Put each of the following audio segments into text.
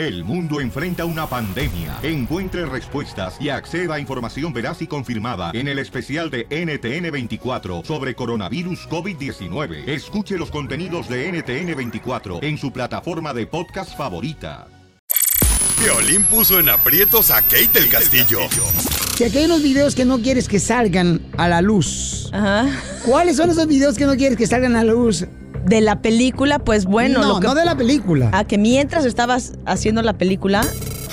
El mundo enfrenta una pandemia. Encuentre respuestas y acceda a información veraz y confirmada en el especial de NTN24 sobre coronavirus COVID-19. Escuche los contenidos de NTN24 en su plataforma de podcast favorita. Violín puso en aprietos a Kate del Castillo. Si aquí hay unos videos que no quieres que salgan a la luz. ¿Cuáles son esos videos que no quieres que salgan a la luz? De la película, pues bueno. No, lo que- no de la película. A que mientras estabas haciendo la película.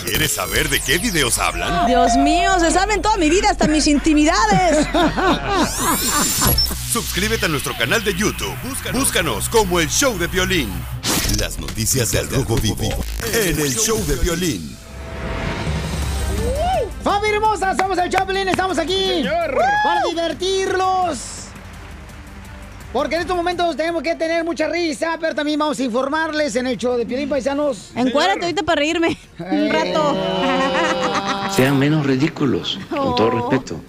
¿Quieres saber de qué videos hablan? Dios mío, se saben toda mi vida, hasta mis intimidades. Suscríbete a nuestro canal de YouTube. Búscanos, como el Show de Violín. Las noticias del Rojo Vivo en el Show de Violín. ¡Familia hermosa! Somos el Chaplin, estamos aquí para divertirlos. Porque en estos momentos tenemos que tener mucha risa, pero también vamos a informarles en el show de Piolín Paisanos. Encuérdate ahorita para reírme. Un rato. Sean menos ridículos, con todo respeto.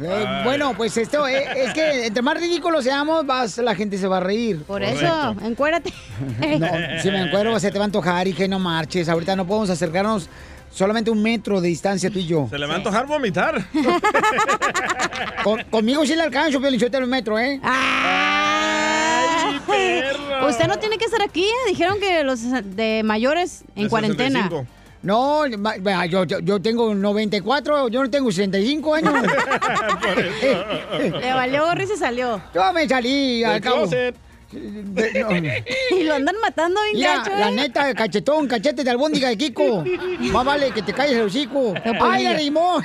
Eh, bueno, pues esto eh, es que entre más ridículos seamos, más la gente se va a reír. Por eso, encuérdate. No, si me encuero se te va a antojar y que no marches. Ahorita no podemos acercarnos solamente un metro de distancia tú y yo. Se le va a antojar vomitar. Con- conmigo sí le alcanzo, Piolín, yo te lo metro, ¿eh? Usted no tiene que estar aquí, ¿eh? Dijeron que los de mayores en cuarentena. No, ma- yo, yo, yo tengo 94, yo no tengo 65 años. Le valió gorro y se salió. Yo me salí al cabo. closet. No. Y lo andan matando bien Mira, gacho, la ¿eh? neta, cachetón, cachete de albóndiga de Kiko. Más vale que te calles el hocico. ¡Ay, la rimó!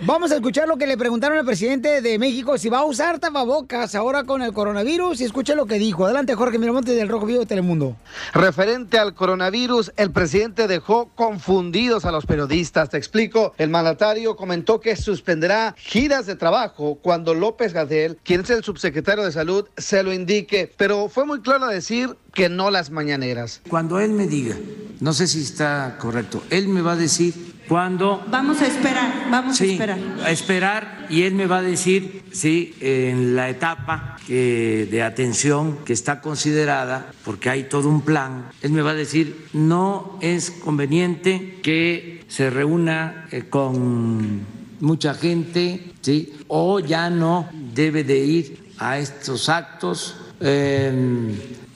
Vamos a escuchar lo que le preguntaron al presidente de México si va a usar tapabocas ahora con el coronavirus y escucha lo que dijo. Adelante, Jorge Miramontes del Rojo Vivo de Telemundo. Referente al coronavirus, el presidente dejó confundidos a los periodistas. Te explico, el mandatario comentó que suspenderá giras de trabajo cuando López Gatell, quien es el subsecretario de Salud, se lo indique, pero fue muy claro decir que no las mañaneras. Cuando él me diga, no sé si está correcto, él me va a decir cuándo... Vamos a esperar, vamos Sí, a esperar. a esperar y él me va a decir si en la etapa eh, de atención que está considerada, porque hay todo un plan, él me va a decir no es conveniente que se reúna eh, con mucha gente, ¿sí? o ya no debe de ir a estos actos. eh,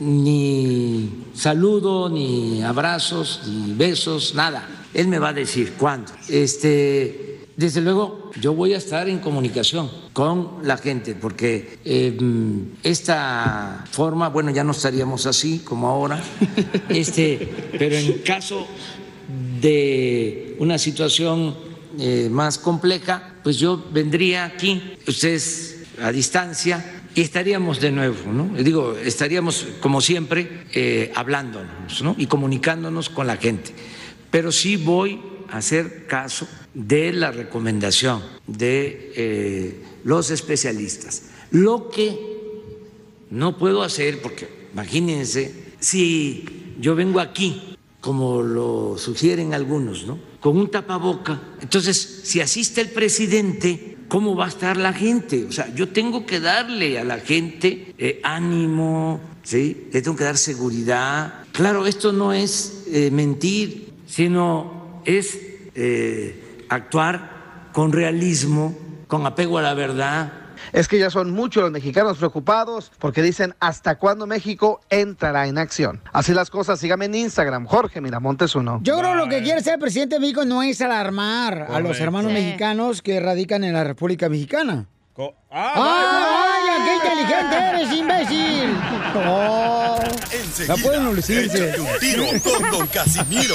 ni saludo, ni abrazos, ni besos, nada. Él me va a decir cuándo. Este, desde luego, yo voy a estar en comunicación con la gente, porque eh, esta forma, bueno, ya no estaríamos así como ahora, este, pero en caso de una situación eh, más compleja, pues yo vendría aquí, ustedes a distancia, y estaríamos de nuevo, ¿no? Digo, estaríamos como siempre eh, hablándonos, ¿no? Y comunicándonos con la gente. Pero sí voy a hacer caso de la recomendación de eh, los especialistas. Lo que no puedo hacer, porque imagínense, si yo vengo aquí, como lo sugieren algunos, ¿no? Con un tapaboca, entonces, si asiste el presidente, ¿cómo va a estar la gente? O sea, yo tengo que darle a la gente eh, ánimo, ¿sí? Le tengo que dar seguridad. Claro, esto no es eh, mentir, sino es eh, actuar con realismo, con apego a la verdad. Es que ya son muchos los mexicanos preocupados porque dicen hasta cuándo México entrará en acción. Así las cosas, sígame en Instagram, Jorge Miramontes uno. Yo creo que lo que quiere ser el presidente de México no es alarmar a los hermanos Sí. mexicanos que radican en la República Mexicana. ¡Ah, vaya, qué inteligente eres, imbécil! Oh, Enseguida, ya pueden un tiro con Don Casimiro.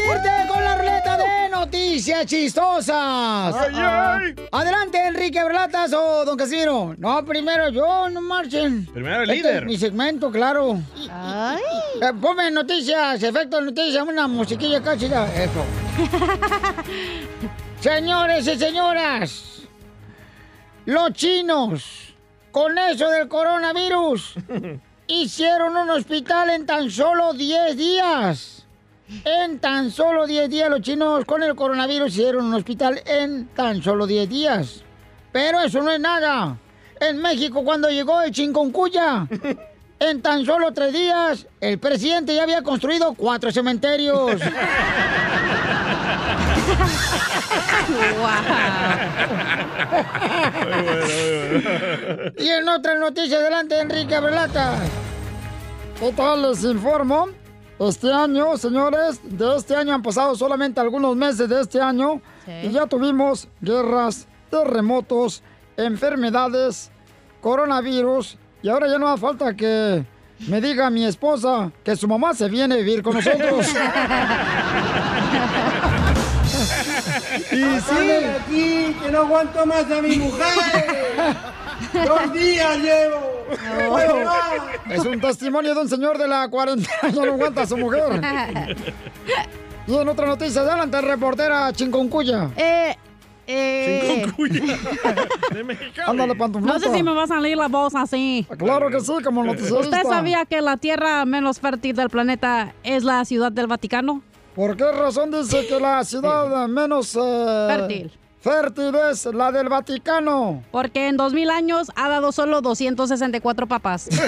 con la ruleta de noticias chistosas! Ay, ay. Adelante, Enrique Berlatas o Don Casimiro. No, primero yo, no marchen. Primero el Este líder. es mi segmento, claro. Ay. Eh, ponme noticias, efecto de noticias, una musiquilla casi. Eso. Señores y señoras, los chinos, con eso del coronavirus, hicieron un hospital en tan solo 10 días. En tan solo 10 días los chinos con el coronavirus hicieron un hospital en tan solo 10 días. Pero eso no es nada. En México cuando llegó el chingoncuya, en tan solo tres días, el presidente ya había construido cuatro cementerios. y en otras noticias, adelante, Enrique Abrelata. ¿Qué tal? Les informo. Este año, señores, de este año han pasado solamente algunos meses de este año y ya tuvimos guerras, terremotos, enfermedades, coronavirus y ahora ya no hace falta que me diga mi esposa que su mamá se viene a vivir con nosotros. Y sí. aquí, que no aguanto más a mi mujer. Dos días llevo. Es un testimonio de un señor de la cuarentena, ya no aguanta a su mujer. Y en otra noticia, adelante, reportera Chinconcuya. Eh, eh. Ándale, pantuflita. No sé si me va a salir la voz así. Claro que sí, como noticiarista. ¿Usted sabía que la tierra menos fértil del planeta es la ciudad del Vaticano? ¿Por qué razón dice que la ciudad menos eh, Fértil. Fértil es la del Vaticano? Porque en 2000 años ha dado solo 264 papas.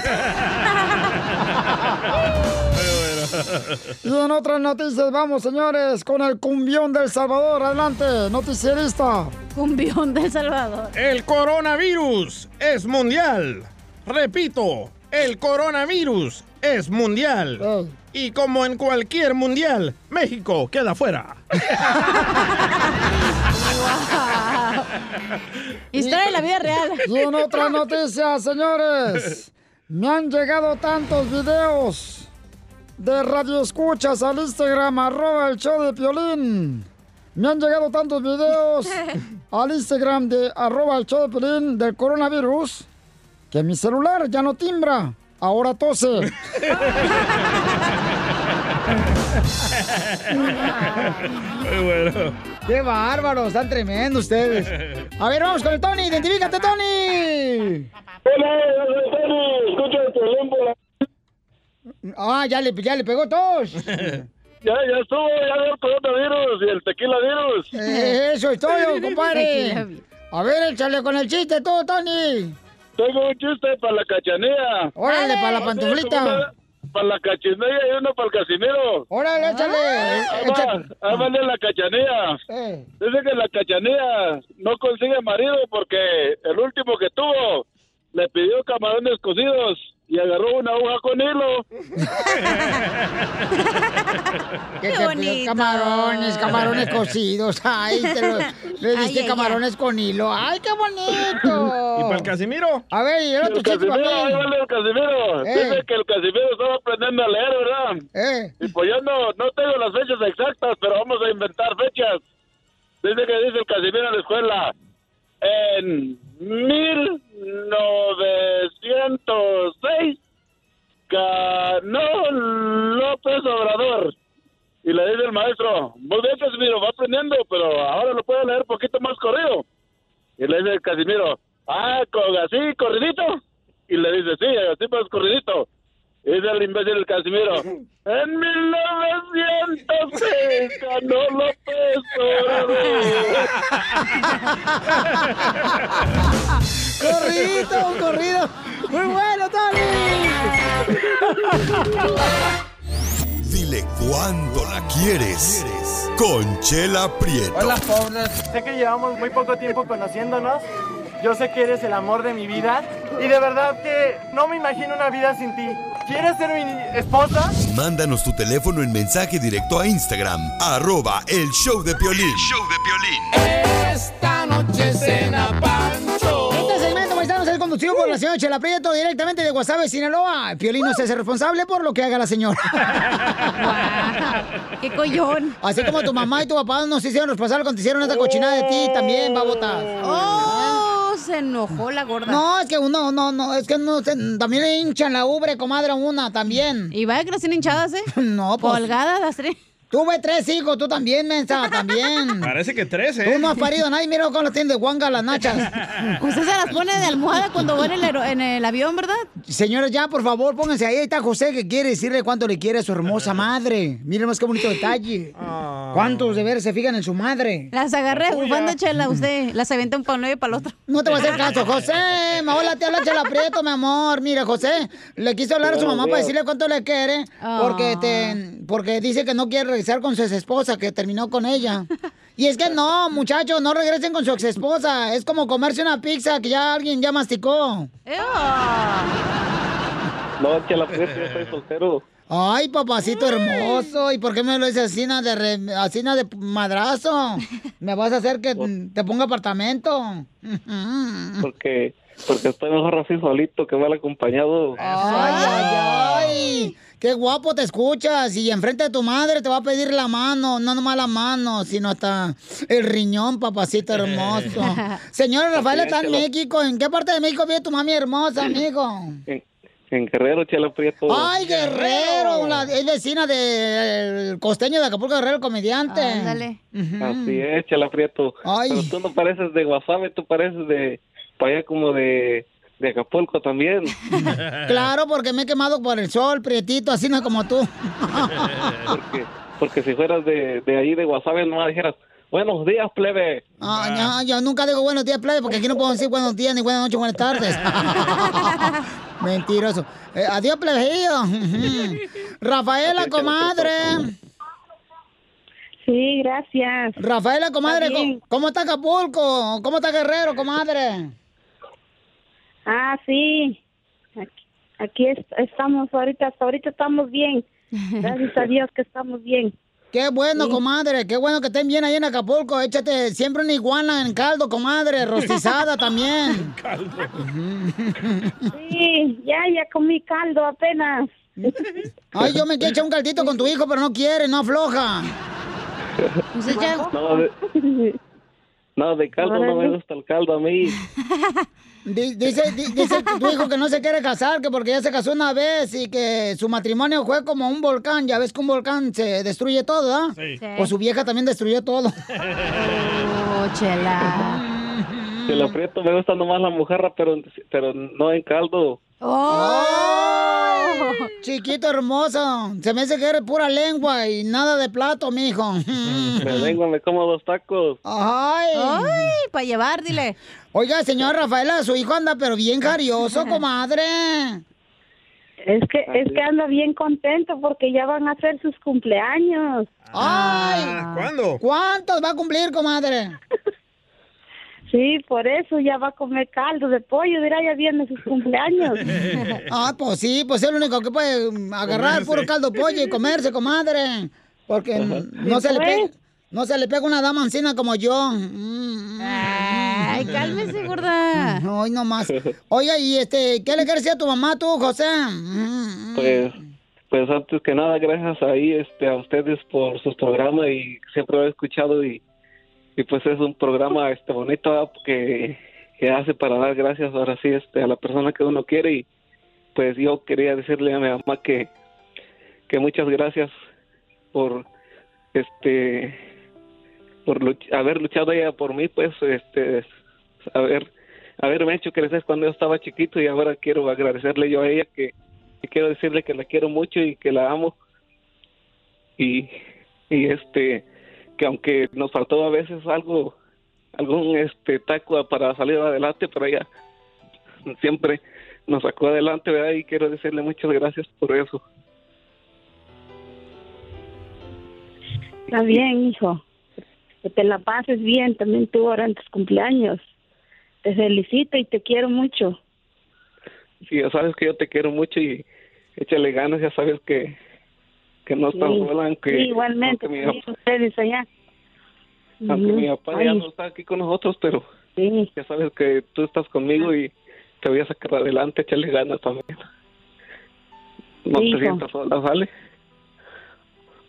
Y en otras noticias, vamos, señores, con el cumbión del Salvador. Adelante, noticierista. Cumbión del Salvador. El coronavirus es mundial. Repito, el coronavirus es mundial. Y como en cualquier mundial, México queda fuera. Historia de la vida real. Y en otras noticias, señores, me han llegado tantos videos de radio escuchas al Instagram, arroba el show de Piolín. Me han llegado tantos videos al Instagram de arroba el show de Piolín del coronavirus que mi celular ya no timbra, ahora tose. Muy bueno. ¡Qué bárbaros! Están tremendos ustedes. A ver, vamos con el Tony. ¡Identifícate, Tony! Hola, Tony. Escucha el teléfono. Ah, ya le, ya le pegó tos. Ya, ya estuvo, ya el coronavirus y el tequila virus. Eh, Eso es todo, compadre. A ver, échale con el chiste tú, Tony. Tengo un chiste para la cachanilla. Órale, para la pantuflita. Para la cachanilla y uno para el casimiro. Órale, échale. Ahí va, ahí va la cachanilla. Eh. Dice que la cachanilla no consigue marido porque el último que tuvo le pidió camarones cocidos y agarró una aguja con hilo. Que te pidió Camarones, camarones cocidos. Ay, te lo- le diste Ay, ay, camarones con hilo. Ay, qué bonito. ¿Y para el Casimiro? A ver, y el otro El Casimiro, vale el Casimiro. Eh. Dice que el Casimiro estaba aprendiendo a leer, ¿verdad? Eh. Y pues yo no, no tengo las fechas exactas, pero vamos a inventar fechas. Dice que dice el Casimiro en la escuela. En 1906 ganó López Obrador. Y le dice el maestro, muy bien Casimiro, va aprendiendo, pero ahora lo puede leer poquito más corrido. Y le dice Casimiro, ah, así, corridito. Y le dice, sí, así más corridito. Y dice el imbécil el Casimiro, en 1906 ganó López Corridito, un corrido. Muy bueno, Tony. Dile cuándo la quieres. Conchela Prieto. Hola, pobres. Sé que llevamos muy poco tiempo conociéndonos. Yo sé que eres el amor de mi vida. Y de verdad que no me imagino una vida sin ti. ¿Quieres ser mi esposa? Mándanos tu teléfono en mensaje directo a Instagram, arroba el show de Piolín. Esta noche cena Pancho. Este segmento, paisanos, es conducido por la señora Chela Prieto, directamente de Guasave, Sinaloa. Piolín no se hace responsable por lo que haga la señora. ¡Qué collón! Así como tu mamá y tu papá no se hicieron responsables cuando te hicieron esta cochinada de ti, también, babota. ¡Oh! Se enojó la gorda. No, es que uno, no, no, es que uno se- también le hinchan la ubre, comadre, a una también. Y vaya que las tienen hinchadas, ¿eh? No, pues. Colgadas las tres. Tuve tres hijos, tú también, mensa, también. Parece que tres, ¿eh? Tú no has parido a nadie, mira cómo las tienen de guanga las nachas. Usted se las pone de almohada cuando va en el, aero- en el avión, ¿verdad? Señores, ya, por favor, pónganse ahí. Ahí está José que quiere decirle cuánto le quiere a su hermosa madre. Miren más qué bonito detalle. ¿Cuántos de veras se fijan en su madre? Las agarré bufanda chela usted. Las aventé un para uno y para el otro. No te voy a hacer caso, José. Hola, te habla Chela Prieto, mi amor. Mira, José, le quiso hablar a su mamá para decirle cuánto le quiere, porque te, porque dice que no quiere regresar con su ex esposa, que terminó con ella. Y es que no, muchachos, no regresen con su ex esposa. Es como comerse una pizza que ya alguien ya masticó. No, Chela Prieto, yo soy soltero. Ay, papacito hermoso, ¿y por qué me lo dices así, de, re- de madrazo? ¿Me vas a hacer que te ponga apartamento? Porque, porque estoy mejor así solito que mal acompañado. Ay, ay, ay. Qué guapo te escuchas. Y enfrente de tu madre te va a pedir la mano. No nomás la mano, sino hasta el riñón, papacito hermoso. Señora Rafael está en México. ¿En qué parte de México vive tu mami hermosa, amigo? En, en Guerrero, Chela Prieto. Ay, Guerrero. la- es vecina del costeño de Acapulco Guerrero, el comediante. Ándale. Así es, Chela Prieto. Ay. Pero tú no pareces de Guasave, tú pareces de, para allá como de, de Acapulco también. Claro, porque me he quemado por el sol, prietito, así no como tú. porque, porque si fueras de, de ahí de Guasave, no dijeras, buenos días, plebe. Ah, ya, yo nunca digo buenos días, plebe, porque aquí no puedo decir buenos días, ni buenas noches, buenas tardes. Mentiroso. Eh, adiós, plebejillo. Rafaela, comadre. Sí, gracias. Rafaela, comadre, Está bien. ¿cómo, cómo está Acapulco? ¿Cómo está Guerrero, comadre? Ah, sí. Aquí, aquí es- estamos ahorita, hasta ahorita estamos bien. Gracias a Dios que estamos bien. Qué bueno, Sí. comadre, qué bueno que estén bien ahí en Acapulco. Échate siempre una iguana en caldo, comadre, rostizada también. Sí, ya, ya comí caldo apenas. Ay, yo me quiero echar un caldito con tu hijo, pero no quiere, no afloja. No, de, no, de caldo no me gusta el caldo a mí. Di- Dice, di- dice tu hijo que no se quiere casar, que porque ya se casó una vez y que su matrimonio fue como un volcán. Ya ves que un volcán se destruye todo, ¿ah? Sí. Sí. Pues su vieja también destruyó todo. Oh, chela. Chela Prieto me gusta nomás la mojarra, pero, pero no en caldo. ¡Oh! Chiquito hermoso. Se me hace que eres pura lengua y nada de plato, mijo. Me vengo, me como dos tacos. Ay. Ay, para llevar, dile. Oiga, señor Rafaela, su hijo anda pero bien jarioso, comadre. Es que, es que anda bien contento porque ya van a ser sus cumpleaños. ¡Ay! ¿Cuándo? ¿Cuántos va a cumplir, comadre? Sí, por eso ya va a comer caldo de pollo, dirá, ya viene sus cumpleaños. Ah, pues sí, pues es el único que puede mm, agarrar puro caldo de pollo y comerse, comadre. Porque mm, no se le pega, no se le pega una dama ancina como yo. Mm, Ay, cálmese, gorda. Ay, no más. Oiga, y este, ¿qué le quieres decir a tu mamá tú, José? Mm, Pues, pues antes que nada, gracias ahí este, a ustedes por sus programas y siempre lo he escuchado y, y pues es un programa este bonito que, que hace para dar gracias ahora sí este, a la persona que uno quiere. Y pues yo quería decirle a mi mamá que, que muchas gracias por este por luch- haber luchado ella por mí pues este haber haberme hecho crecer cuando yo estaba chiquito. Y ahora quiero agradecerle yo a ella que, que quiero decirle que la quiero mucho y que la amo. Y, y este que aunque nos faltó a veces algo algún este taco para salir adelante pero ella siempre nos sacó adelante verdad y quiero decirle muchas gracias por eso Está bien, hijo. Que te la pases bien también tú ahora en tus cumpleaños. Te felicito y te quiero mucho. sí ya sabes que yo te quiero mucho y échale ganas ya sabes que que no Sí, sola aunque sí, igualmente, aunque mi, también ustedes allá. aunque mi papá ya no está aquí con nosotros pero ya sabes que tú estás conmigo y te voy a sacar adelante échale ganas también no te sientas sola ¿vale?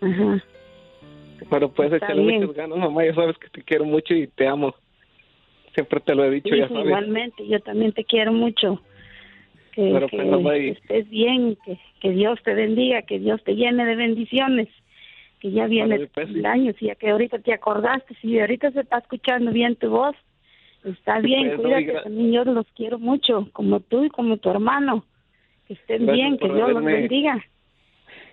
Ajá. pero pues Está échale bien. muchas ganas mamá ya sabes que te quiero mucho y te amo siempre te lo he dicho, ya sabes. igualmente, yo también te quiero mucho. Que, Pero, pues, estés bien, que, que Dios te bendiga, que Dios te llene de bendiciones, que ya viene pues, el sí. año, si ya que ahorita te acordaste, si ahorita se está escuchando bien tu voz, está bien, pues, no, cuídate, gra- también yo los quiero mucho, como tú y como tu hermano, que estén Gracias bien, que Dios los bendiga.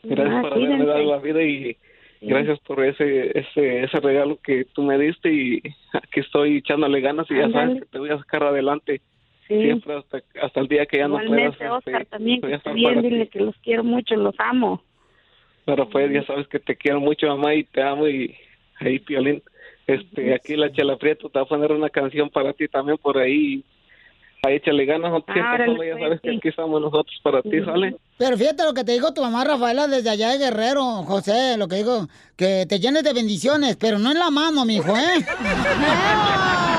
Gracias Ah, por haberme dado la vida y Sí. gracias por ese, ese ese regalo que tú me diste y aquí estoy echándole ganas y ya sabes que te voy a sacar adelante Sí. siempre hasta, hasta el día que ya no puedas. Igualmente, Oscar, también, voy que esté bien, dile que los quiero mucho, los amo. Pero pues ya sabes que te quiero mucho, mamá, y te amo y ahí, Piolín. Este, aquí la Chela Prieto te va a poner una canción para ti también por ahí. Ahí échale ganas, no Árale, sola, ya pues, sabes que sí. aquí estamos nosotros para ti, ¿sale? Pero fíjate lo que te dijo tu mamá Rafaela desde allá de Guerrero, José, lo que dijo, que te llenes de bendiciones, pero no en la mano, mijo, ¿eh?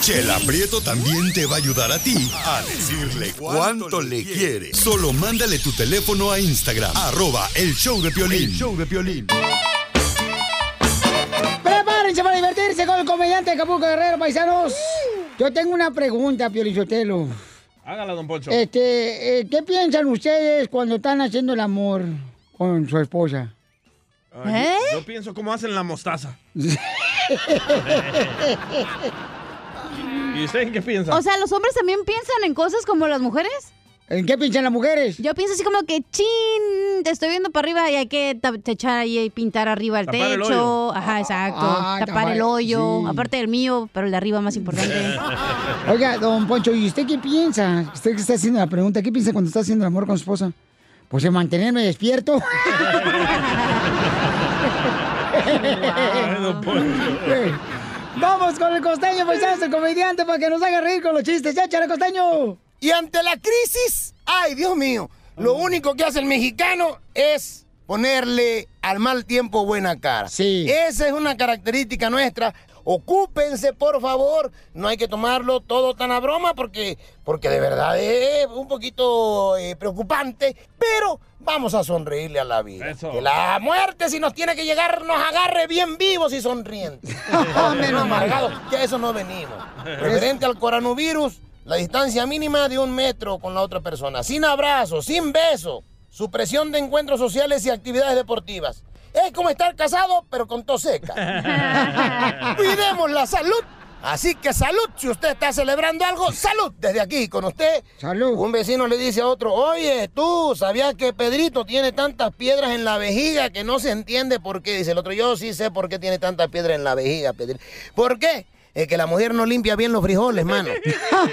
Chela Prieto también te va a ayudar a ti a decirle cuánto le quiere. Solo mándale tu teléfono a Instagram, arroba el show de Piolín. El show de Piolín. Prepárense para divertirse con el comediante Acapulco Guerrero, paisanos. Yo tengo una pregunta, Piolichotelo. Hágala, don Poncho. Este, eh, ¿qué piensan ustedes cuando están haciendo el amor con su esposa? Ah, yo, yo pienso cómo hacen la mostaza. ¿Y usted en qué piensa? O sea, ¿los hombres también piensan en cosas como las mujeres? ¿En qué piensan las mujeres? Yo pienso así como que, chin, te estoy viendo para arriba y hay que echar ahí y pintar arriba el Tapar el techo. hoyo. Ajá, exacto. Ah, tapar, tapar- el hoyo. sí. Aparte del mío, pero el de arriba más importante. Oiga, don Poncho, ¿y usted qué piensa? Usted que está haciendo la pregunta, ¿qué piensa cuando está haciendo el amor con su esposa? Pues en mantenerme despierto. Vamos con el costeño, paisanos, el comediante, para que nos haga reír con los chistes. ¡Échale, costeño! Y ante la crisis, ay Dios mío, lo único que hace el mexicano es ponerle al mal tiempo buena cara. Sí. Esa es una característica nuestra. Ocúpense, por favor. No hay que tomarlo todo tan a broma porque, porque de verdad es un poquito eh, preocupante. Pero vamos a sonreírle a la vida. Que la muerte, si nos tiene que llegar, nos agarre bien vivos y sonrientes. Menos amargados, que a eso no venimos. Referente al coronavirus, la distancia mínima de un metro con la otra persona, sin abrazo, sin beso, supresión de encuentros sociales y actividades deportivas. Es como estar casado, pero con tos seca. Cuidemos la salud. Así que salud, si usted está celebrando algo, salud desde aquí con usted. Salud. Un vecino le dice a otro, oye, tú, ¿sabías que Pedrito tiene tantas piedras en la vejiga que no se entiende por qué? Dice el otro, yo sí sé por qué tiene tantas piedras en la vejiga, Pedrito. ¿Por qué? Es que la mujer no limpia bien los frijoles, mano.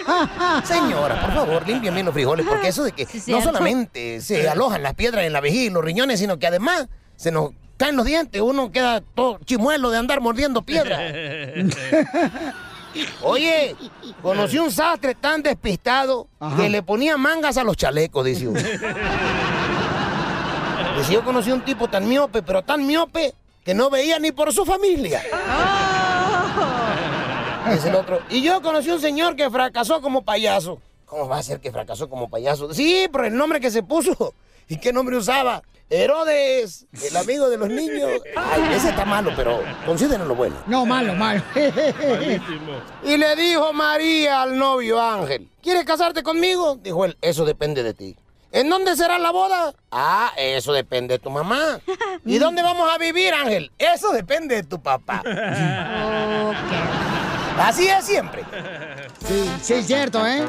Señora, por favor, limpien bien los frijoles, porque eso de que no solamente se alojan las piedras en la vejiga y los riñones, sino que además se nos caen los dientes, uno queda todo chimuelo de andar mordiendo piedras. Oye, conocí un sastre tan despistado que le ponía mangas a los chalecos, dice uno. Dice, yo conocí un tipo tan miope, pero tan miope, que no veía ni por su familia. Dice el otro. Y yo conocí un señor que fracasó como payaso. ¿Cómo va a ser que fracasó como payaso? Sí, por el nombre que se puso. ¿Y qué nombre usaba? Herodes, el amigo de los niños. Ay, ese está malo, pero considérenlo bueno. No, malo, malo. Y le dijo María al novio Ángel, ¿quieres casarte conmigo? Dijo él, eso depende de ti. ¿En dónde será la boda? Ah, eso depende de tu mamá. ¿Y dónde vamos a vivir, Ángel? Eso depende de tu papá. Así es siempre. Sí, sí, es cierto, ¿eh?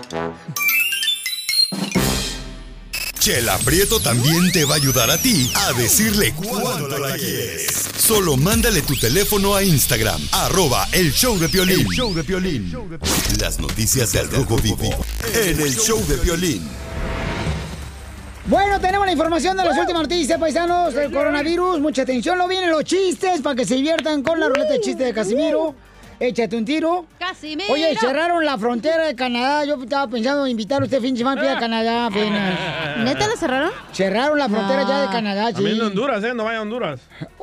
Chela Prieto también te va a ayudar a ti a decirle cuánto la quieres. Solo mándale tu teléfono a Instagram, arroba el show de Piolín. El show de Piolín. Las noticias del Rojo Vivo en el show de Piolín. Bueno, tenemos la información de las últimas noticias, paisanos, del coronavirus. Mucha atención, no vienen los chistes para que se diviertan con la ruleta de chistes de Casimiro. Échate un tiro. Casimiro. Oye, cerraron la frontera de Canadá. Yo estaba pensando en invitar a usted fin de semana a Canadá apenas. ¿Neta la cerraron? Cerraron la frontera ya de Canadá, sí. También en Honduras, ¿eh? No vaya a Honduras.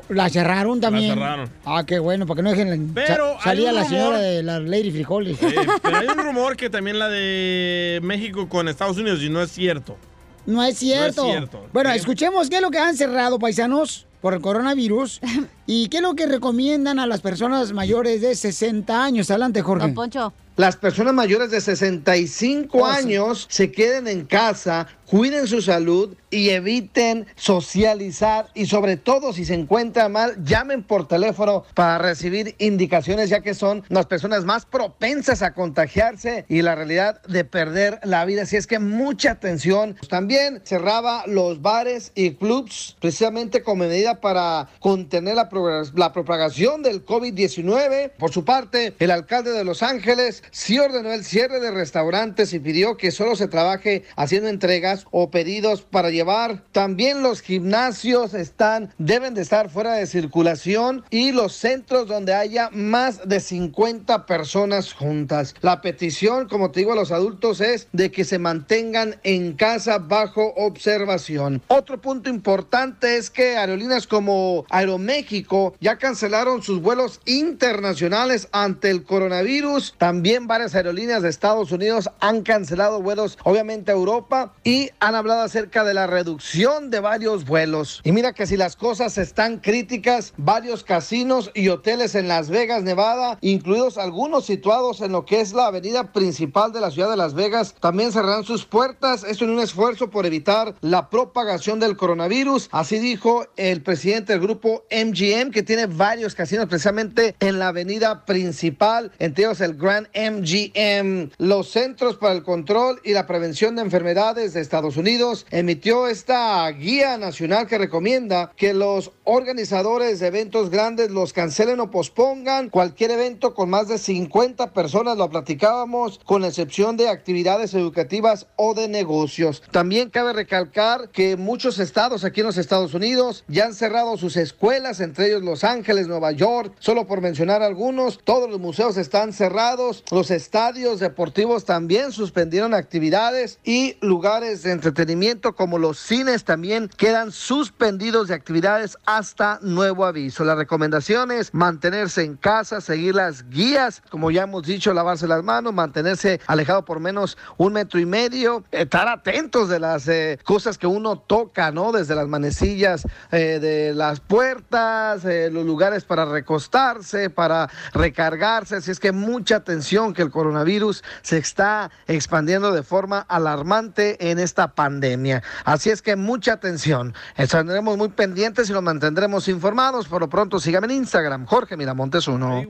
La cerraron también. La cerraron. Ah, qué bueno, para que no dejen Pero sa- salía hay un la señora de la Lady Frijoles. Sí, pero hay un rumor que también la de México con Estados Unidos y no es cierto. No es cierto. No es cierto. Bueno, escuchemos qué es lo que han cerrado, paisanos, por el coronavirus. y qué es lo que recomiendan a las personas mayores de 60 años. Adelante, Jorge. Don Poncho. Las personas mayores de 65 años se queden en casa, cuiden su salud y eviten socializar y sobre todo si se encuentran mal, llamen por teléfono para recibir indicaciones ya que son las personas más propensas a contagiarse y la realidad de perder la vida. Así es que mucha atención. También cerraba los bares y clubs precisamente como medida para contener la, la propagación del COVID-19. Por su parte, el alcalde de Los Ángeles sí ordenó el cierre de restaurantes y pidió que solo se trabaje haciendo entregas o pedidos para llevar. También los gimnasios están, deben de estar fuera de circulación y los centros donde haya más de 50 personas juntas. La petición, como te digo, a los adultos es de que se mantengan en casa bajo observación. Otro punto importante es que aerolíneas como Aeroméxico ya cancelaron sus vuelos internacionales ante el coronavirus. También varias aerolíneas de Estados Unidos han cancelado vuelos, obviamente a Europa, y han hablado acerca de la reducción de varios vuelos. Y mira que si las cosas están críticas, varios casinos y hoteles en Las Vegas, Nevada, incluidos algunos situados en lo que es la avenida principal de la ciudad de Las Vegas, también cerrarán sus puertas. Esto en un esfuerzo por evitar la propagación del coronavirus. Así dijo el presidente del grupo MGM, que tiene varios casinos precisamente en la avenida principal, entre ellos el Grand MGM. Los Centros para el Control y la Prevención de Enfermedades de Estados Unidos emitió esta guía nacional que recomienda que los organizadores de eventos grandes los cancelen o pospongan cualquier evento con más de 50 personas, lo platicábamos, con excepción de actividades educativas o de negocios. También cabe recalcar que muchos estados aquí en los Estados Unidos ya han cerrado sus escuelas, entre ellos Los Ángeles, Nueva York, solo por mencionar algunos, todos los museos están cerrados, los estadios deportivos también suspendieron actividades y lugares de entretenimiento como los cines también quedan suspendidos de actividades hasta nuevo aviso. La recomendación es mantenerse en casa, seguir las guías, como ya hemos dicho, lavarse las manos, mantenerse alejado por menos un metro y medio, estar atentos de las eh, cosas que uno toca, ¿no? Desde las manecillas eh, de las puertas, eh, los lugares para recostarse, para recargarse. Así es que mucha atención que el coronavirus se está expandiendo de forma alarmante en esta pandemia. Así es que mucha atención. Estaremos muy pendientes y los mantendremos informados. Por lo pronto, síganme en Instagram, Jorge Miramontes uno.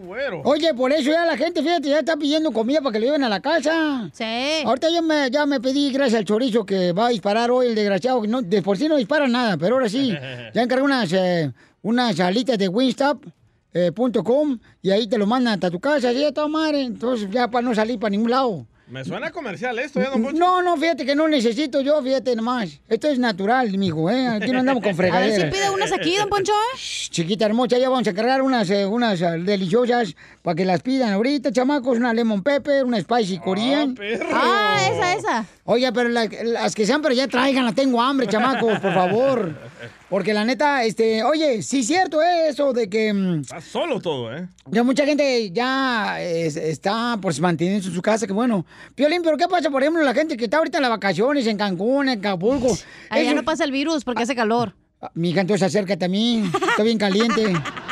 Oye, por eso ya la gente, fíjate, ya está pidiendo comida para que lo lleven a la casa. Sí. Ahorita ya me, ya me pedí, gracias al chorizo, que va a disparar hoy el desgraciado. que No, de por sí no dispara nada, pero ahora sí. Ya encargué unas, eh, unas alitas de Winstop. eh, punto com, y ahí te lo mandan hasta tu casa, ya está madre, entonces ya para no salir para ningún lado. Me suena comercial esto, ¿ya, don Poncho? No, no, fíjate que no necesito yo, fíjate nomás. Esto es natural, mijo, ¿eh? Aquí no andamos con A ver fregaderas. si pide unas aquí, don Poncho. Shh, Chiquita hermosa, ya vamos a cargar unas, eh, unas eh, deliciosas para que las pidan ahorita, chamacos. Una lemon pepper, una spicy corean. Ah, esa, esa. Oye, pero la- las que sean, pero ya tráiganlas, tengo hambre, chamacos, por favor. Porque la neta, este, oye, sí es cierto eh, eso de que mm, Está solo todo, ¿eh? ya mucha gente ya es- está pues manteniendo en su casa, que bueno. Piolín, pero ¿qué pasa, por ejemplo, la gente que está ahorita en las vacaciones en Cancún, en Acapulco? Allá Eso- no pasa el virus porque hace calor. Mi hija, entonces acércate a mí. Está bien caliente.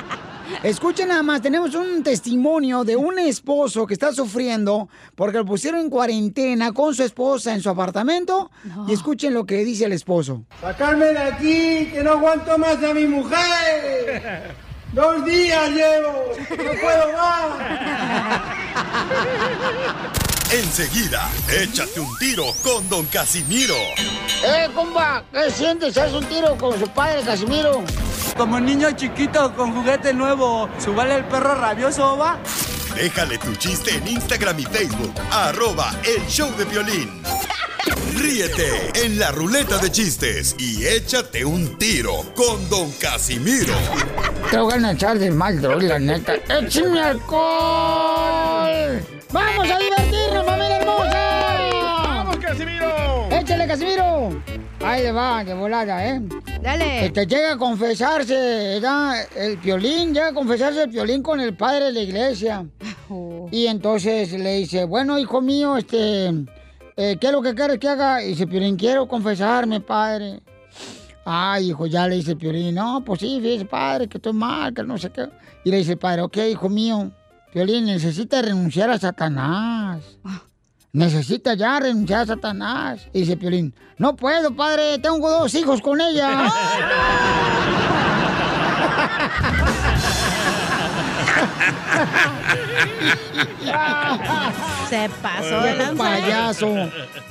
Escuchen nada más, tenemos un testimonio de un esposo que está sufriendo porque lo pusieron en cuarentena con su esposa en su apartamento. Y escuchen lo que dice el esposo. ¡Sacarme de aquí, que no aguanto más a mi mujer! ¡Dos días llevo! ¡No puedo más! Enseguida, échate un tiro con Don Casimiro. ¡Eh, compa! ¿Qué sientes? ¿Haz un tiro con su padre, Casimiro? Como niño chiquito con juguete nuevo, ¿subale el perro rabioso, va? Déjale tu chiste en Instagram y Facebook, arroba el show de violín. Ríete en la ruleta de chistes y échate un tiro con Don Casimiro. Te voy a echar de mal, droga, la neta. ¡Échame alcohol! ¡Vamos a divertirnos, familia hermosa! ¡Vamos, Casimiro! ¡Échale, Casimiro! Ahí le va, de volada, ¿eh? Dale. Este llega a confesarse, ¿verdad? El violín, llega a confesarse el violín con el padre de la iglesia. Y entonces le dice, bueno, hijo mío, este, eh, ¿qué es lo que quieres que haga? Y dice Piolín, quiero confesarme, padre. Ay, hijo, ya le dice Piolín, no, pues sí, fíjese, padre, que estoy mal, que no sé qué. Y le dice el padre, ok, hijo mío, Piolín, necesita renunciar a Satanás. Necesita ya renunciar a Satanás. Y dice Piolín, no puedo, padre, tengo dos hijos con ella. Se pasó de lanza. ¿eh? payaso.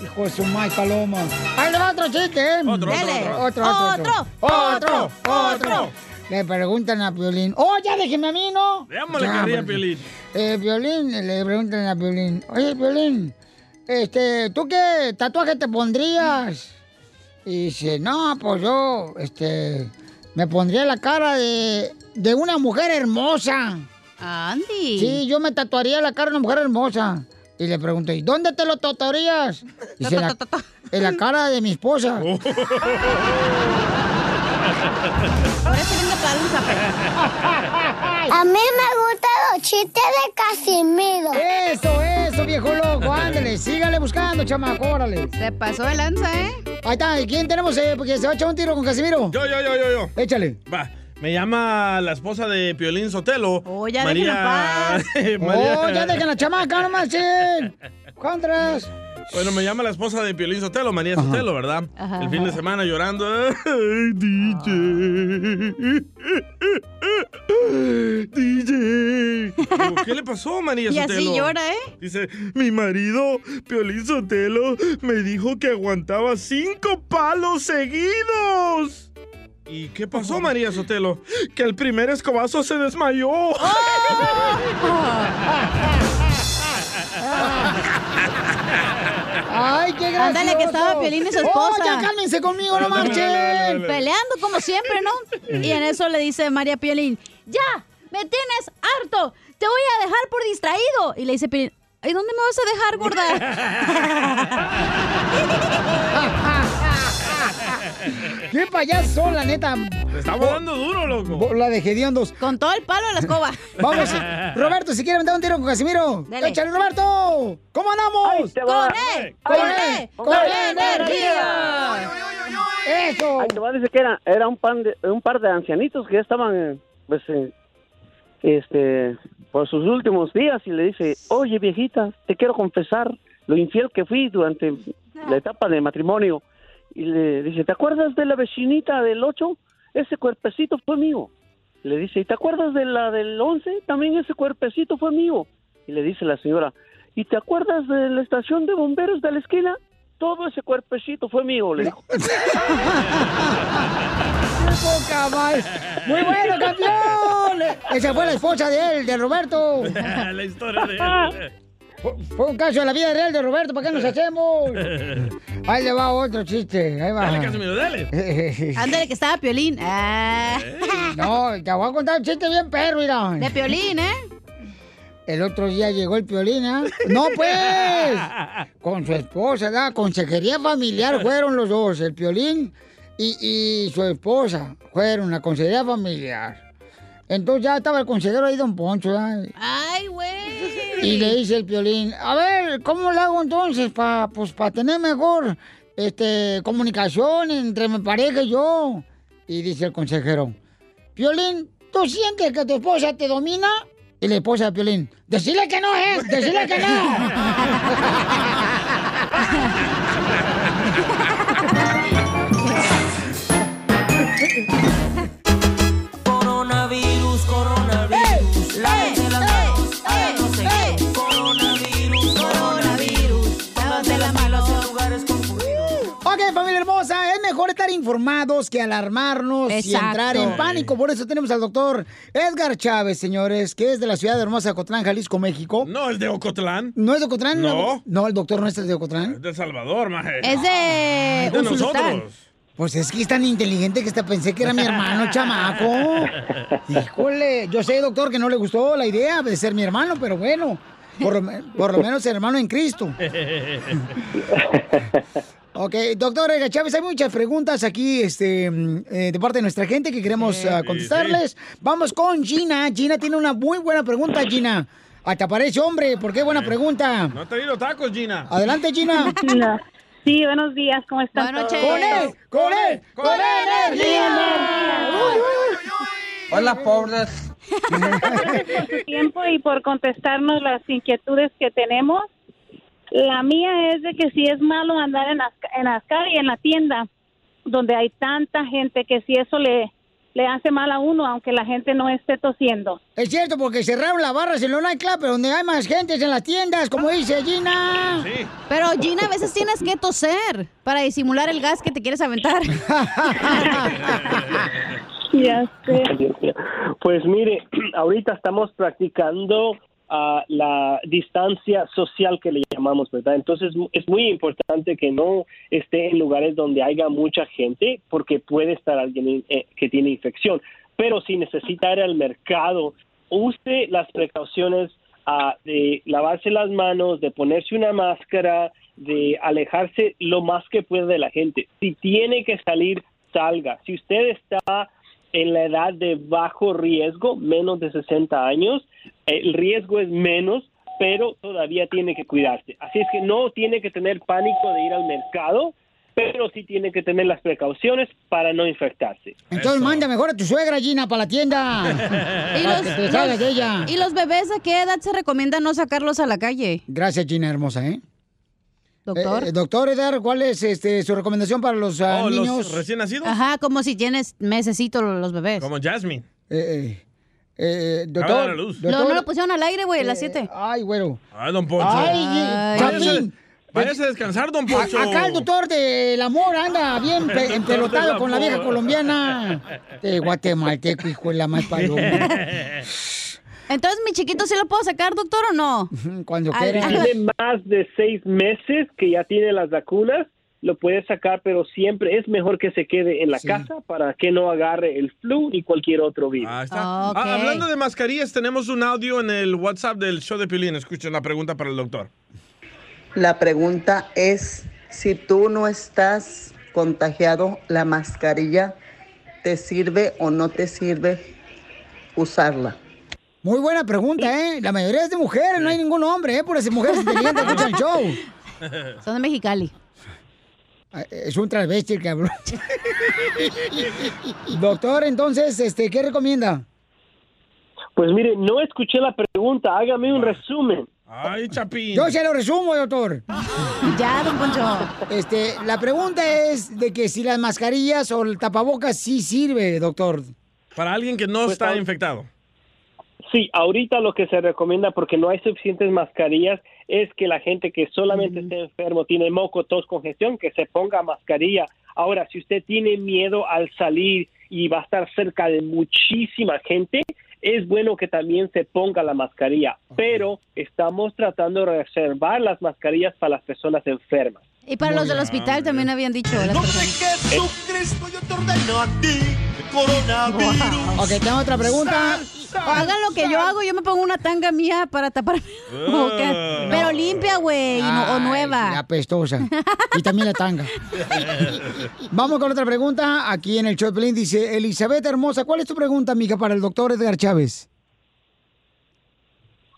Hijo de su madre paloma. Ahí le va otro chiste, ¿eh? Otro, otro, Dele. otro. Otro, Otro. otro, otro. Le preguntan a Piolín. ¡Oh, ya déjeme a mí, no! Démosle Ya, carrilla a porque- Piolín. Eh, Piolín, le preguntan a Piolín. Oye, Piolín, este, ¿tú qué tatuaje te pondrías? Y dice, no, pues yo, este, me pondría la cara de, de una mujer hermosa. Andy. Sí, yo me tatuaría la cara de una mujer hermosa. Y le pregunto, ¿y dónde te lo tatuarías? Dice, la- en la cara de mi esposa. A mí me gustan los chistes de Casimiro. Eso, eso, viejo loco. Ándale, sígale buscando, chamaco, órale. Se pasó de lanza, ¿eh? Ahí está, ¿y quién tenemos? Eh, porque se va a echar un tiro con Casimiro. Yo, yo, yo, yo, yo. Échale. Va. Me llama la esposa de Piolín Sotelo. Oh, ya María... Oh, ya dejen la chamaca, no marchen. Contras. Bueno, me llama la esposa de Piolín Sotelo, María Sotelo, ¿verdad? Ajá. El fin de semana llorando. Ay, DJ. DJ. Digo, ¿Qué le pasó, María Y así Sotelo? llora, ¿eh? Dice, mi marido, Piolín Sotelo, me dijo que aguantaba cinco palos seguidos. ¿Y qué pasó, María Sotelo? Que el primer escobazo se desmayó. Ay, qué gracioso. Ándale, que estaba Piolín y su Oh, esposa. ya cálmense conmigo, no marchen. Peleando como siempre, ¿no? Y en eso le dice María Piolín, ya, me tienes harto, te voy a dejar por distraído. Y le dice Piolín, ¿y dónde me vas a dejar, gorda? ¡Qué payaso, la neta! Le estamos dando duro, loco. Bola de hediondos. Con todo el palo de la escoba. Vamos, Roberto, si quiere meter un tiro con Casimiro. Dale. ¡Échale, Roberto! ¿Cómo andamos? ¡Con él! ¡Con él! ¡Con energía! ¡Eso! Ahí te a decir que era, era un, pan de- un par de ancianitos que ya estaban, eh, pues, eh, este, por sus últimos días y le dice, oye viejita, te quiero confesar lo infiel que fui durante la etapa de matrimonio. Y le dice, ¿te acuerdas de la vecinita del 8? Ese cuerpecito fue mío. Le dice, ¿y te acuerdas de la del 11? También ese cuerpecito fue mío. Y le dice la señora, ¿y te acuerdas de la estación de bomberos de la esquina? Todo ese cuerpecito fue mío, le dijo. ¡Qué poca más! ¡Muy bueno, campeón! Esa fue la esposa de él, de Roberto. la historia de él. Fue un caso de la vida real de Roberto, ¿para qué nos hacemos? Ahí le va otro chiste, ahí va. Dale, Casimiro, dale. Ándale, que estaba Piolín. Ah. No, te voy a contar un chiste bien perro, mira. De Piolín, ¿eh? El otro día llegó el Piolín, ¿ah? No, pues. Con su esposa, ¿verdad? Consejería familiar fueron los dos, el Piolín y, y su esposa. Fueron a consejería familiar. Entonces ya estaba el consejero ahí, don Poncho. Ay, güey. Y le dice el Piolín, a ver, ¿cómo le hago entonces para pues, pa tener mejor este, comunicación entre mi pareja y yo? Y dice el consejero, Piolín, ¿tú sientes que tu esposa te domina? Y la esposa de Piolín, decirle que no, ¿eh? Decirle que no. mejor estar informados que alarmarnos y entrar en pánico. Por eso tenemos al doctor Edgar Chávez, señores, que es de la ciudad de hermosa Cotlán, Jalisco, México. No, es de Ocotlán. ¿No es de Ocotlán? No. No, el doctor no es de Ocotlán. Es de El Salvador, maje. Es de Es de nosotros. Pues es que es tan inteligente que hasta pensé que era mi hermano, chamaco. Híjole, yo sé, doctor, que no le gustó la idea de ser mi hermano, pero bueno, por lo, me- por lo menos hermano en Cristo. Ok, doctor Edgar Chávez, hay muchas preguntas aquí este, eh, de parte de nuestra gente que queremos ah, contestarles. Vamos con Gina. Gina tiene una muy buena pregunta, Gina. Hasta parece hombre, porque qué buena pregunta. No te los tacos, Gina. Adelante, Gina. Sí, buenos días, ¿cómo están? Buenas noches. ¡Con él! ¡Con él! ¡Con energía! Hola, pobres. Gracias por su tiempo y por contestarnos las inquietudes que tenemos. La mía es de que si es malo andar en las, en las calles, en la tienda, donde hay tanta gente, que si eso le, le hace mal a uno, aunque la gente no esté tosiendo. Es cierto, porque cerraron las barras en los nightclub, pero donde hay más gente es en las tiendas, como dice Gina. Pero Gina, a veces tienes que toser para disimular el gas que te quieres aventar. Ya sé. Pues mire, ahorita estamos practicando la distancia social que le llamamos, ¿verdad? Entonces es muy importante que no esté en lugares donde haya mucha gente porque puede estar alguien eh, que tiene infección. Pero si necesita ir al mercado, use las precauciones ah, de lavarse las manos, de ponerse una máscara, de alejarse lo más que pueda de la gente. Si tiene que salir, salga. Si usted está en la edad de bajo riesgo, menos de 60 años, el riesgo es menos, pero todavía tiene que cuidarse. Así es que no tiene que tener pánico de ir al mercado, pero sí tiene que tener las precauciones para no infectarse. Entonces manda mejor a tu suegra, Gina, para la tienda. ¿Y Para los, que te salgas los- de ella. ¿Y los bebés a qué edad se recomienda no sacarlos a la calle? Gracias, Gina hermosa, ¿eh? Doctor. Eh, eh, doctor Edar, ¿cuál es este, su recomendación para los ah, Oh, ¿los niños? recién nacidos? Ajá, como si tienes mesecitos los bebés. Como Jasmine. Eh, eh, dar doctor, a luz. No, doctor- no lo pusieron al aire, güey, a las 7. Ay, güero. Ay, don Poncho. Ay, Chapín. váyase a descansar, don A- Poncho. acá el doctor del amor anda bien pe- empelotado con la vieja colombiana. De guatemalteco, hijo de la más paloma. Entonces, mi chiquito, ¿sí lo puedo sacar, doctor, o no? Cuando Si tiene más de seis meses que ya tiene las vacunas, lo puede sacar, pero siempre es mejor que se quede en la casa para que no agarre el flu ni cualquier otro virus. Ahí está. Ah, hablando de mascarillas, tenemos un audio en el WhatsApp del show de Piolín. Escuchen la pregunta para el doctor. La pregunta es, si tú no estás contagiado, ¿la mascarilla te sirve o no te sirve usarla? Muy buena pregunta, ¿eh? La mayoría es de mujeres, no hay ningún hombre, ¿eh? Por esas mujeres inteligentes que escuchan el show. Son de Mexicali. Es un travesti el cabrón. Doctor, entonces, este, ¿qué recomienda? Pues mire, no escuché la pregunta, hágame un resumen. Ay, Chapín. Yo se lo resumo, doctor. Ya, don Poncho. Este, la pregunta es de que si las mascarillas o el tapabocas sí sirve, doctor. Para alguien que no Pues, está ah, infectado. Sí, ahorita lo que se recomienda porque no hay suficientes mascarillas es que la gente que solamente esté enfermo, tiene moco, tos, congestión, que se ponga mascarilla. Ahora, si usted tiene miedo al salir y va a estar cerca de muchísima gente, es bueno que también se ponga la mascarilla, pero estamos tratando de reservar las mascarillas para las personas enfermas. Y para los del hospital también habían dicho. las personas. Jesucristo, yo te ordeno a ti, coronavirus. Ok, tengo otra pregunta. Hagan lo que yo hago, yo me pongo una tanga mía para tapar mi boca. Pero limpia, güey, no- o nueva. La pestosa. Y también la tanga. Vamos con otra pregunta. Aquí en el show de Pelín dice, Elizabeth Hermosa, ¿cuál es tu pregunta, amiga, para el doctor Edgar Chávez?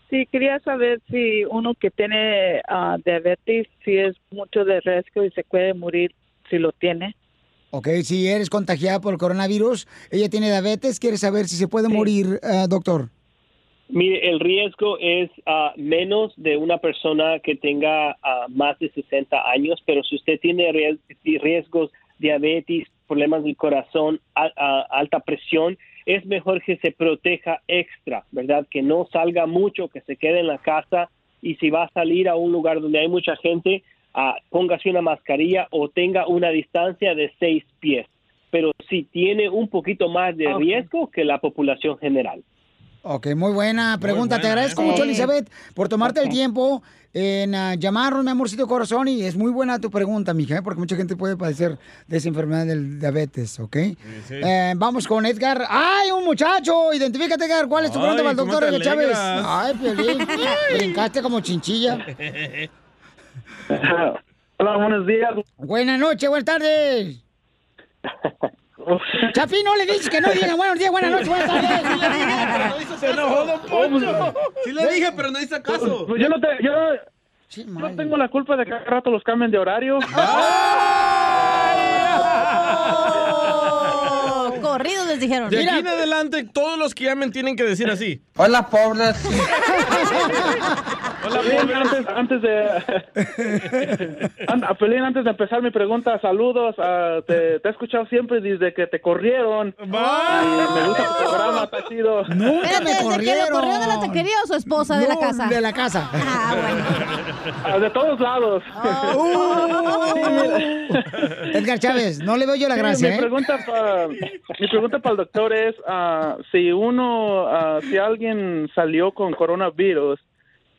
Sí, quería saber si uno que tiene ah, diabetes, si es mucho de riesgo y se puede morir si lo tiene. Ok, si eres contagiada por coronavirus, ella tiene diabetes, quiere saber si se puede morir, eh, doctor. Mire, el riesgo es ah, menos de una persona que tenga ah, más de 60 años, pero si usted tiene ries- riesgos, diabetes, problemas del corazón, a- a- alta presión, es mejor que se proteja extra, ¿verdad? Que no salga mucho, que se quede en la casa y si va a salir a un lugar donde hay mucha gente, póngase una mascarilla o tenga una distancia de seis pies. Pero si tiene un poquito más de riesgo que la población general. Ok, muy buena pregunta. Te buena, agradezco ¿eh? mucho, Sí. Elizabeth, por tomarte el tiempo en ah, llamarnos, mi amorcito corazón. Y es muy buena tu pregunta, mija, ¿eh? porque mucha gente puede padecer de esa enfermedad del diabetes, ¿ok? sí. Eh, vamos con Edgar. ¡Ay, un muchacho! Identifícate, Edgar. ¿Cuál es tu Ay, pregunta para el ¿cómo doctor Edgar Chávez? Ay, Piolín, brincaste como chinchilla. Hola, buenos días. Buenas noches, buenas tardes. Chapi, no le dices que no diga buenos días, buenas noches, buenas tardes. Se enojó Don Poncho. Sí le dije, pero no hizo caso. Pues yo no, te, yo, yo no tengo la culpa de que cada rato los cambien de horario. Oh, corridos les dijeron. De aquí en adelante, todos los que llamen tienen que decir así. Hola, pobres. Hola, antes, antes de... Pelín, antes de empezar mi pregunta, saludos. ah, te, te he escuchado siempre desde que te corrieron. Y me gusta tu programa, está chido. Nunca Espérate, ¿desde que lo corrió de la taquería o su esposa de la No, casa? de la casa. Ah, bueno. Ah, de todos lados. Edgar Chávez, no le veo yo la Sí, gracia, mi ¿eh? pregunta pa- mi pregunta para el doctor es ah, si uno ah, si alguien salió con coronavirus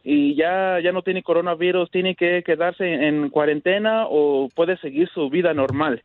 y ya ya no tiene coronavirus tiene que quedarse en cuarentena o puede seguir su vida normal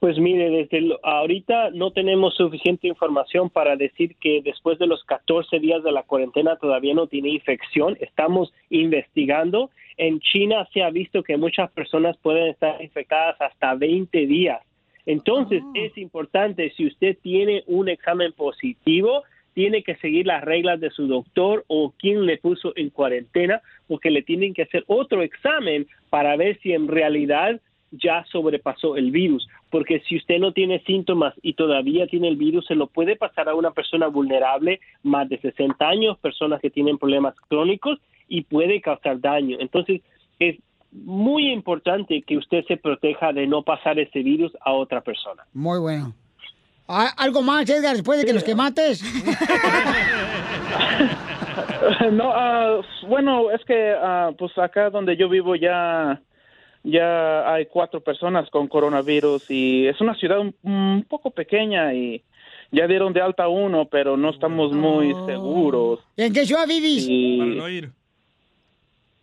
Pues mire, desde ahorita no tenemos suficiente información para decir que después de los 14 días de la cuarentena todavía no tiene infección. Estamos investigando. En China se ha visto que muchas personas pueden estar infectadas hasta 20 días. Entonces, es importante, si usted tiene un examen positivo, tiene que seguir las reglas de su doctor o quien le puso en cuarentena, porque le tienen que hacer otro examen para ver si en realidad ya sobrepasó el virus, porque si usted no tiene síntomas y todavía tiene el virus, se lo puede pasar a una persona vulnerable, más de 60 años, personas que tienen problemas crónicos y puede causar daño. Entonces, es muy importante que usted se proteja de no pasar ese virus a otra persona. Muy bueno. Ah, ¿Algo más, Edgar, después de que los que mates? no, ah, bueno, es que ah, pues acá donde yo vivo ya ya hay cuatro personas con coronavirus y es una ciudad un, un poco pequeña y ya dieron de alta uno, pero no estamos muy seguros. ¿En qué ciudad vivís? Y-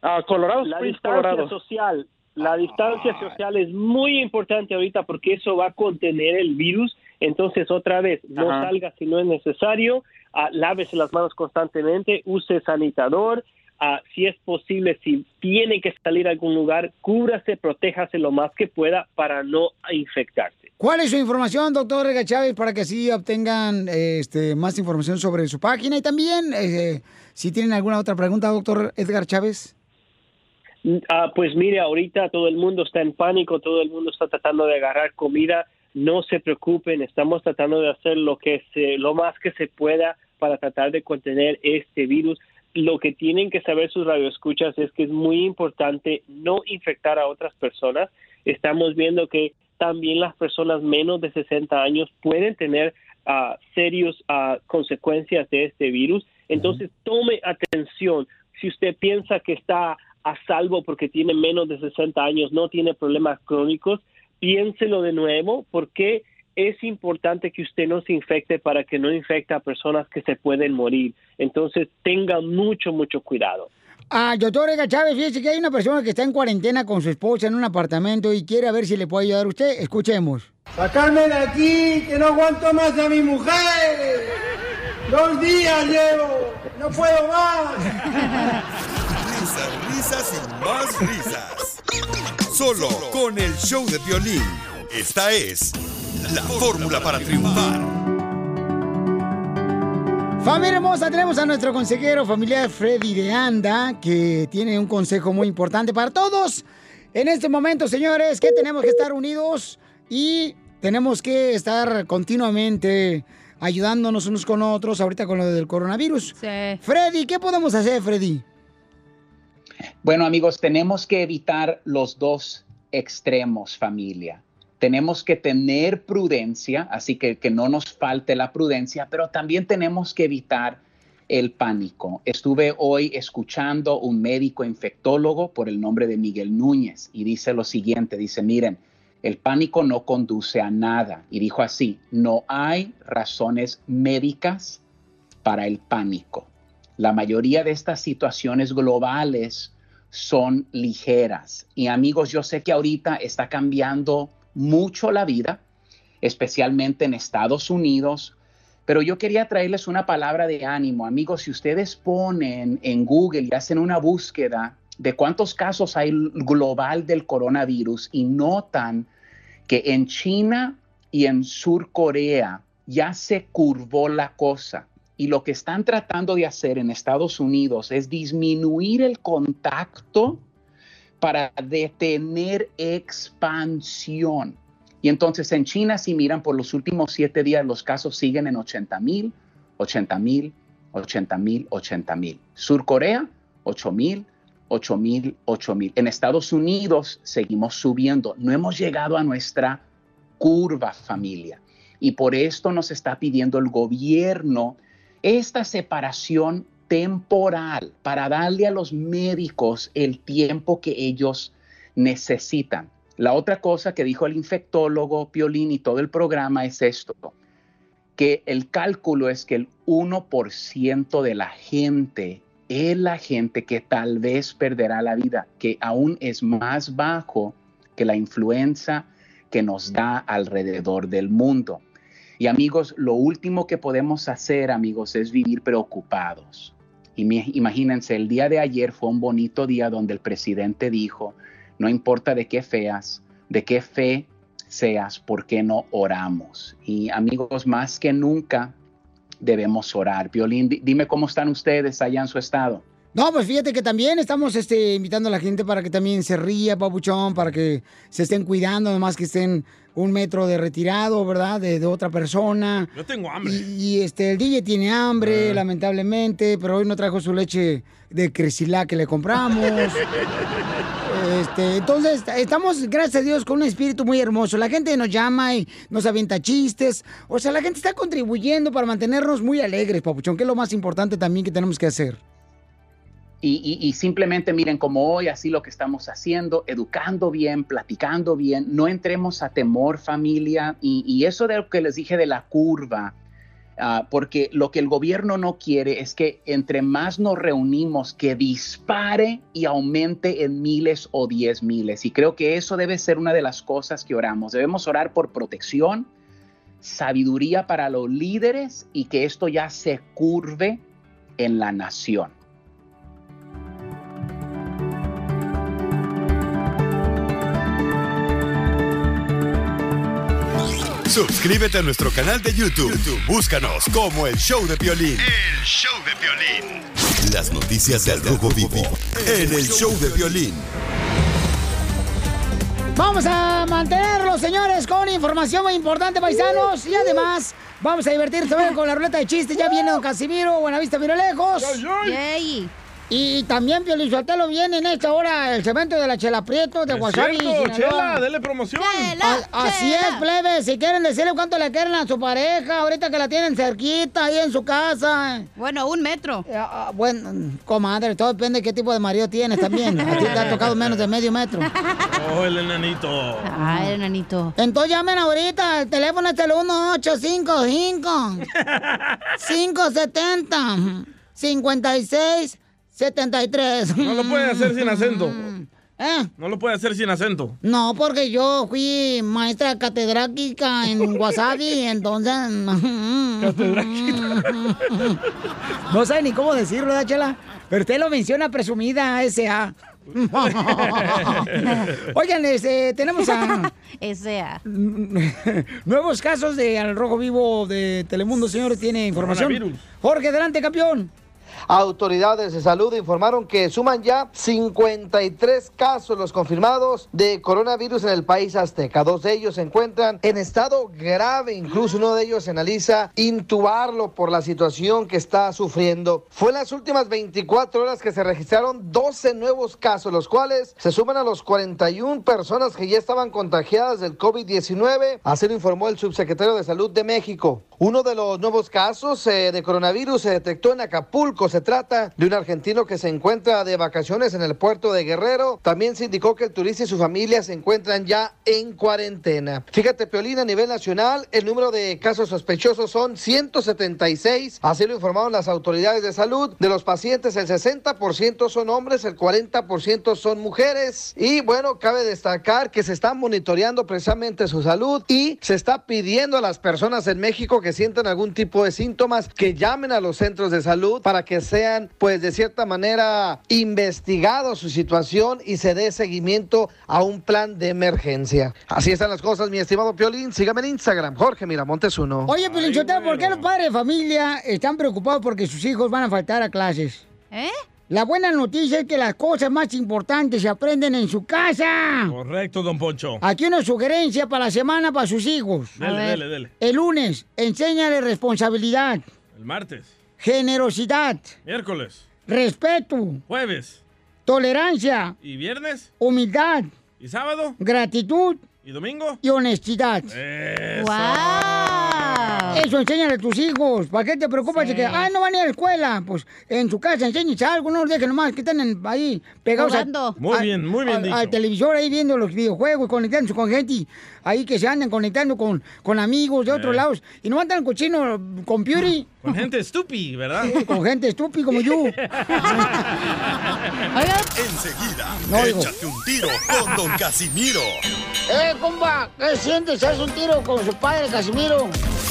Ah, Colorado la Springs, distancia Colorado. social, la distancia social es muy importante ahorita porque eso va a contener el virus. Entonces, otra vez, no Ajá. salga si no es necesario, ah, lávese las manos constantemente, use sanitador. ah, si es posible, si tiene que salir a algún lugar, cúbrase, protéjase lo más que pueda para no infectarse. ¿Cuál es su información, doctor Edgar Chávez, para que así obtengan este, más información sobre su página? Y también, eh, si tienen alguna otra pregunta, doctor Edgar Chávez. Ah, pues mire, ahorita todo el mundo está en pánico, todo el mundo está tratando de agarrar comida. No se preocupen, estamos tratando de hacer lo que se, lo más que se pueda para tratar de contener este virus. Lo que tienen que saber sus radioescuchas es que es muy importante no infectar a otras personas. Estamos viendo que también las personas menos de 60 años pueden tener ah, serios ah, consecuencias de este virus. Entonces, tome atención. Si usted piensa que está a salvo porque tiene menos de 60 años, no tiene problemas crónicos, piénselo de nuevo porque es importante que usted no se infecte para que no infecte a personas que se pueden morir. Entonces, tenga mucho, mucho cuidado. Ah, doctor Edgar Chávez, fíjese que hay una persona que está en cuarentena con su esposa en un apartamento y quiere ver si le puede ayudar a usted. Escuchemos. ¡Sacarme de aquí, que no aguanto más a mi mujer! ¡Dos días llevo! ¡No puedo más! Risas, y más risas. Solo con el show de violín. Esta es la fórmula para triunfar. Familia hermosa, tenemos a nuestro consejero familiar Freddy de Anda, que tiene un consejo muy importante para todos. En este momento, señores, que tenemos que estar unidos y tenemos que estar continuamente ayudándonos unos con otros ahorita con lo del coronavirus. Freddy, ¿qué podemos hacer, Freddy? Bueno, amigos, tenemos que evitar los dos extremos, familia. Tenemos que tener prudencia, así que que no nos falte la prudencia, pero también tenemos que evitar el pánico. Estuve hoy escuchando un médico infectólogo por el nombre de Miguel Núñez y dice lo siguiente, dice, miren, el pánico no conduce a nada. Y dijo así, no hay razones médicas para el pánico. La mayoría de estas situaciones globales son ligeras. Y amigos, yo sé que ahorita está cambiando mucho la vida, especialmente en Estados Unidos, pero yo quería traerles una palabra de ánimo. Amigos, si ustedes ponen en Google y hacen una búsqueda de cuántos casos hay global del coronavirus y notan que en China y en Sur Corea ya se curvó la cosa. Y lo que están tratando de hacer en Estados Unidos es disminuir el contacto para detener expansión. Y entonces en China, si miran por los últimos siete días, los casos siguen en 80 mil, 80 mil, 80 mil, 80 mil. Sur Corea, 8 mil, 8 mil, 8 mil. En Estados Unidos seguimos subiendo. No hemos llegado a nuestra curva familia. Y por esto nos está pidiendo el gobierno esta separación temporal para darle a los médicos el tiempo que ellos necesitan. La otra cosa que dijo el infectólogo Piolín y todo el programa es esto, que el cálculo es que el 1% de la gente es la gente que tal vez perderá la vida, que aún es más bajo que la influenza que nos da alrededor del mundo. Y amigos, lo último que podemos hacer, amigos, es vivir preocupados. Y imagínense, el día de ayer fue un bonito día donde el presidente dijo, no importa de qué feas, de qué fe seas, ¿por qué no oramos? Y amigos, más que nunca debemos orar. Violín, dime cómo están ustedes allá en su estado. No, pues fíjate que también estamos este, invitando a la gente para que también se ría, papuchón, para que se estén cuidando, además que estén un metro de retirado, ¿verdad? De, de otra persona. Yo tengo hambre. Y, y, este, el DJ tiene hambre, lamentablemente, pero hoy no trajo su leche de Cresilá que le compramos. Este, entonces, estamos, gracias a Dios, con un espíritu muy hermoso. La gente nos llama y nos avienta chistes. O sea, la gente está contribuyendo para mantenernos muy alegres, papuchón, que es lo más importante también que tenemos que hacer. Y, simplemente miren como hoy, así lo que estamos haciendo, educando bien, platicando bien, no entremos a temor familia y, eso de lo que les dije de la curva, uh, porque lo que el gobierno no quiere es que entre más nos reunimos, que dispare y aumente en miles o diez miles. Y creo que eso debe ser una de las cosas que oramos. Debemos orar por protección, sabiduría para los líderes y que esto ya se curve en la nación. Suscríbete a nuestro canal de YouTube. YouTube. Búscanos como El Show de Violín. El Show de Violín. Las noticias del Rojo Vivo en El Show de Violín. Vamos a mantenerlos, señores, con información muy importante, paisanos. Y además, vamos a divertirnos también con la ruleta de chistes. Ya viene don Casimiro, Buenavista, Miro Lejos. Y también, Pio Lizotelo, viene en esta hora el cemento de la Chela Prieto de Sinaloa. Chela, dele promoción. A- así es, plebe. Si quieren decirle cuánto le quieren a su pareja, ahorita que la tienen cerquita ahí en su casa. Bueno, un metro. bueno, comadre, todo depende de qué tipo de marido tienes también. A ti te ha tocado menos de medio metro. Oh, el enanito. Ay, enanito. Entonces llamen ahorita, el teléfono es el 1855 570 56 73. No lo puede hacer sin acento. ¿Eh? No lo puede hacer sin acento. No, porque yo fui maestra catedrática en Wasabi, entonces... No sabe ni cómo decirlo, ¿verdad, Chela? Pero usted lo menciona presumida S.A. Oigan, este, tenemos a... S.A. Nuevos casos de al rojo vivo de Telemundo, señores, tiene información. Jorge, adelante, campeón. Autoridades de salud informaron que suman ya 53 casos los confirmados de coronavirus en el país azteca. Dos de ellos se encuentran en estado grave, incluso uno de ellos se analiza intubarlo por la situación que está sufriendo. Fue en las últimas 24 horas que se registraron 12 nuevos casos, los cuales se suman a los 41 personas que ya estaban contagiadas del COVID-19. Así lo informó el subsecretario de Salud de México. Uno de los nuevos casos eh, de coronavirus se detectó en Acapulco. Se trata de un argentino que se encuentra de vacaciones en el puerto de Guerrero. También se indicó que el turista y su familia se encuentran ya en cuarentena. Fíjate, Peolina, a nivel nacional, el número de casos sospechosos son 176. Así lo informaron las autoridades de salud. De los pacientes, el 60% son hombres, el 40% son mujeres. Y bueno, cabe destacar que se está monitoreando precisamente su salud y se está pidiendo a las personas en México que que sientan algún tipo de síntomas, que llamen a los centros de salud para que sean, pues de cierta manera, investigados su situación y se dé seguimiento a un plan de emergencia. Así están las cosas, mi estimado Piolín. Sígame en Instagram, Jorge Miramontes uno. Oye, Pilinchotelo, ¿por qué los padres de familia están preocupados porque sus hijos van a faltar a clases? ¿Eh? La buena noticia es que las cosas más importantes se aprenden en su casa. Correcto, don Poncho. Aquí una sugerencia para la semana para sus hijos. Dele, dele, dele. El lunes, enséñale responsabilidad, El martes. generosidad, Miércoles. respeto, Jueves. tolerancia, ¿Y viernes? humildad, ¿Y sábado? gratitud ¿Y domingo? y honestidad. Eso. Eso enséñale a tus hijos. ¿Para qué te preocupas de que, ah, no van a ir a la escuela? Pues en su casa enséñense algo, no los dejen nomás que estén en- ahí pegados a-. Muy a- bien, muy bien a- dicho. Al televisor ahí viendo los videojuegos, conectándose con gente ahí que se andan conectando con, con amigos de otros Eh. lados. Y no andan cochino con Fury. Con gente estúpida, ¿verdad? con gente estúpida como yo. Enseguida, No, échate un tiro con Don Casimiro. ¡Eh, compa! ¿Qué sientes? ¿Haz un tiro con su padre, Casimiro?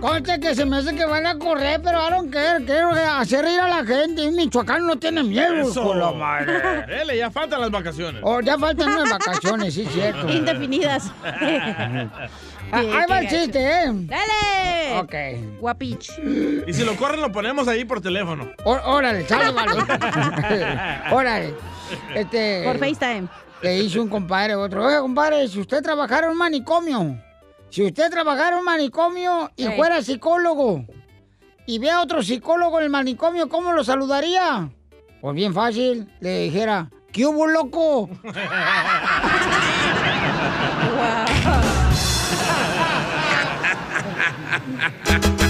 Concha que se me hace que van a correr, pero I don't care. Quiero hacer reír a la gente. Un michoacán no tiene miedo, Eso. por la madre. Dele, ya faltan las vacaciones. Oh, ya faltan unas vacaciones, sí, cierto. Indefinidas. Ah, ahí va el chiste, ¿eh? ¡Dale! Ok. Guapich. Y si lo corren, lo ponemos ahí por teléfono. Ó- Órale, sale, vale. Órale. Este. Por FaceTime. Le hizo un compadre otro. Oiga, compadre, si usted trabajara en un manicomio, si usted trabajara en un manicomio y fuera psicólogo y ve a otro psicólogo en el manicomio, ¿cómo lo saludaría? Pues bien fácil, le dijera, ¿qué hubo, loco?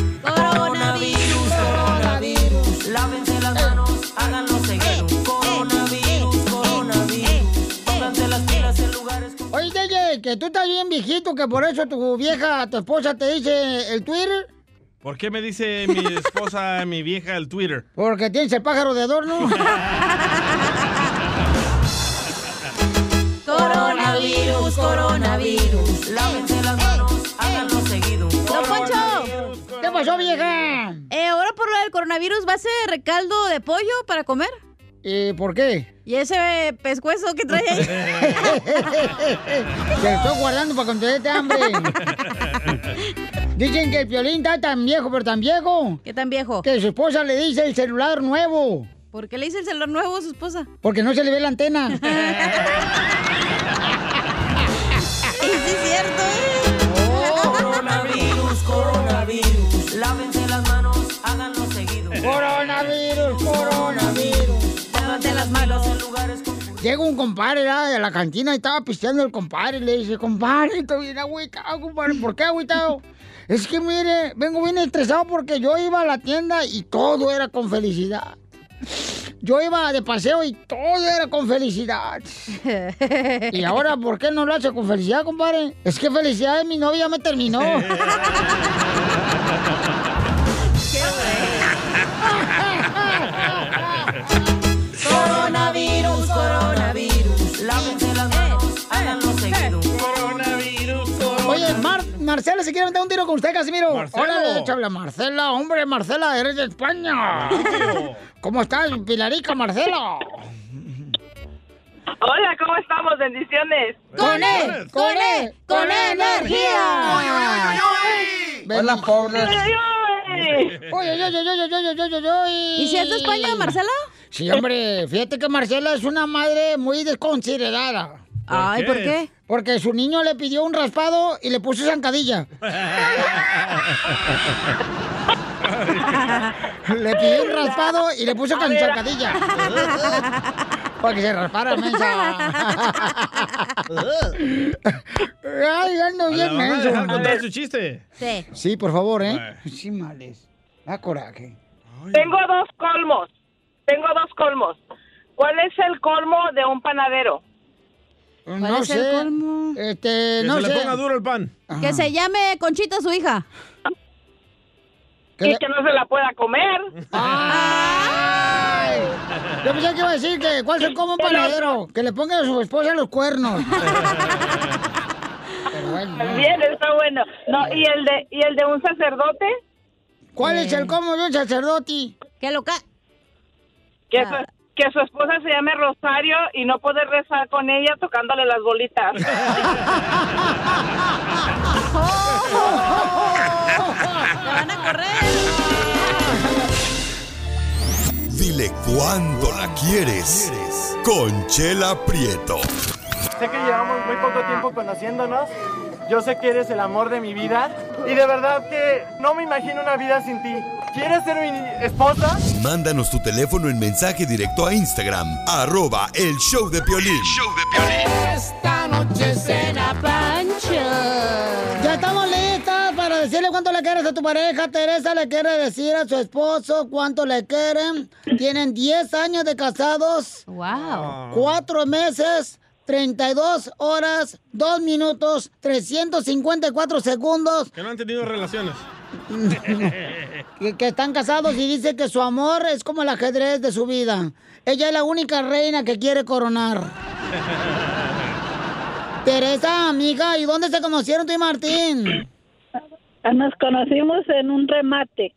que tú estás bien viejito, que por eso tu vieja, tu esposa te dice el Twitter, ¿Por qué me dice mi esposa, mi vieja, el Twitter? porque tienes el pájaro de adorno. Coronavirus, coronavirus. Lávense las manos, háganlo seguido. ¡Don Poncho! ¿Qué pasó, vieja? Eh, ahora por lo del coronavirus, ¿va a ser caldo de pollo para comer? ¿Y por qué? ¿Y ese pescuezo que trae ahí? Te lo estoy guardando para cuando te dé hambre. Dicen que el violín está tan viejo, pero tan viejo. ¿Qué tan viejo? Que su esposa le dice el celular nuevo. ¿Por qué le dice el celular nuevo a su esposa? Porque no se le ve la antena. Y sí es cierto, ¿eh? Coronavirus, coronavirus. Lávense las manos, háganlo seguido. Coronavirus, coronavirus. Lávense las manos. Llega un compadre ¿verdad? de la cantina y estaba pisteando el compadre. Y le dice, compadre, estoy bien agüitado, compadre. ¿Por qué agüitado? Es que mire, vengo bien estresado porque yo iba a la tienda y todo era con felicidad. Yo iba de paseo y todo era con felicidad. Y ahora, ¿por qué no lo hace con felicidad, compadre? Es que felicidad de mi novia me terminó. Marcela, ¿se quiere meter un tiro con usted, Casimiro? Marcelo. Órale, échale, Marcela. Hombre, Marcela, eres de España. ¿Cómo estás, Pilarica, Marcela? Hola, ¿cómo estamos? Bendiciones. ¡Con él! ¡Con él! ¡Con energía! Hola, pobre. Oye, oye, oye, oye, oye, oye, oye, oye. ¿Y si es de España, Marcela? Sí, hombre, fíjate que Marcela es una madre muy desconsiderada. Ay, ¿por qué? Porque su niño le pidió un raspado y le puso zancadilla. le pidió un raspado y le puso zancadilla. Para que se raspara, mensa. Ay, ando bien ¿La van a menso. dejar contar su chiste? Sí. Sí, por favor, ¿eh? Sí, males. Da coraje. Tengo dos colmos. Tengo dos colmos. ¿Cuál es el colmo de un panadero? No es el sé. colmo? Este, Que no se sé. le ponga duro el pan. Que se llame Conchita su hija. Y que no se la pueda comer. ¡Ay! Yo pensé que iba a decir que cuál es el como un panadero. Que le ponga a su esposa los cuernos. Bueno. Bien, está bueno. No, ¿y el de y el de un sacerdote? ¿Cuál es el como de un sacerdote? Que lo ca... Que su, que su esposa se llame Rosario y no poder rezar con ella tocándole las bolitas. ¡Te van a correr! Dile cuándo la quieres. Conchela Prieto. Sé que llevamos muy poco tiempo conociéndonos. Yo sé que eres el amor de mi vida. Y de verdad que no me imagino una vida sin ti. ¿Quieres ser mi esposa? Mándanos tu teléfono en mensaje directo a Instagram, arroba el show de Piolín. Esta noche cena pancha. Ya estamos listas para decirle cuánto le quieres a tu pareja. Teresa le quiere decir a su esposo cuánto le quieren. Tienen 10 años de casados. Wow. 4 meses, 32 horas, 2 minutos, 354 segundos. Que no han tenido relaciones. que, que están casados y dice que su amor es como el ajedrez de su vida. Ella es la única reina que quiere coronar. Teresa, amiga, ¿y dónde se conocieron tú y Martín? Nos conocimos en un remate.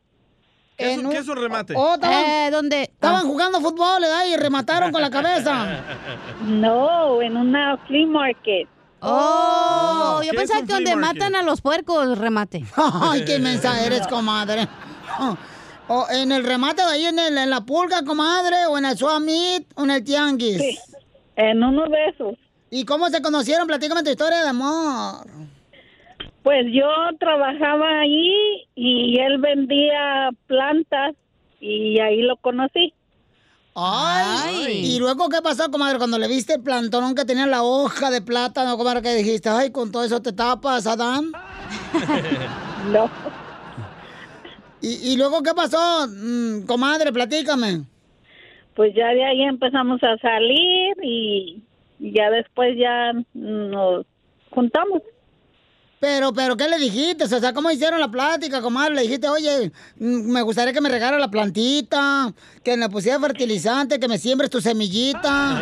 ¿Qué es, un, qué es un remate? Oh, estaban, Eh, ¿dónde? estaban jugando fútbol ¿verdad? y remataron con la cabeza. No, en una flea market. Oh, ¿Qué yo pensaba que donde market? matan a los puercos, remate. Ay, qué mensa eres, comadre. O en el remate de ahí, en, el- en la pulga, comadre, o en el Swamit, o en el Tianguis. Sí, en uno de esos. ¿Y cómo se conocieron? Platícame tu historia de amor. Pues yo trabajaba ahí y él vendía plantas y ahí lo conocí. Ay. ¿Y luego qué pasó, comadre, cuando le viste el plantón que tenía la hoja de plátano, comadre, que dijiste, ay, con todo eso te tapas, Adán? No. ¿Y, y luego qué pasó, Mm, comadre? Platícame. Pues ya de ahí empezamos a salir y ya después ya nos juntamos. Pero, pero, ¿qué le dijiste? O sea, ¿cómo hicieron la plática, comadre? Le dijiste, oye, mm, me gustaría que me regara la plantita, que le pusiera fertilizante, que me siembres tu semillita.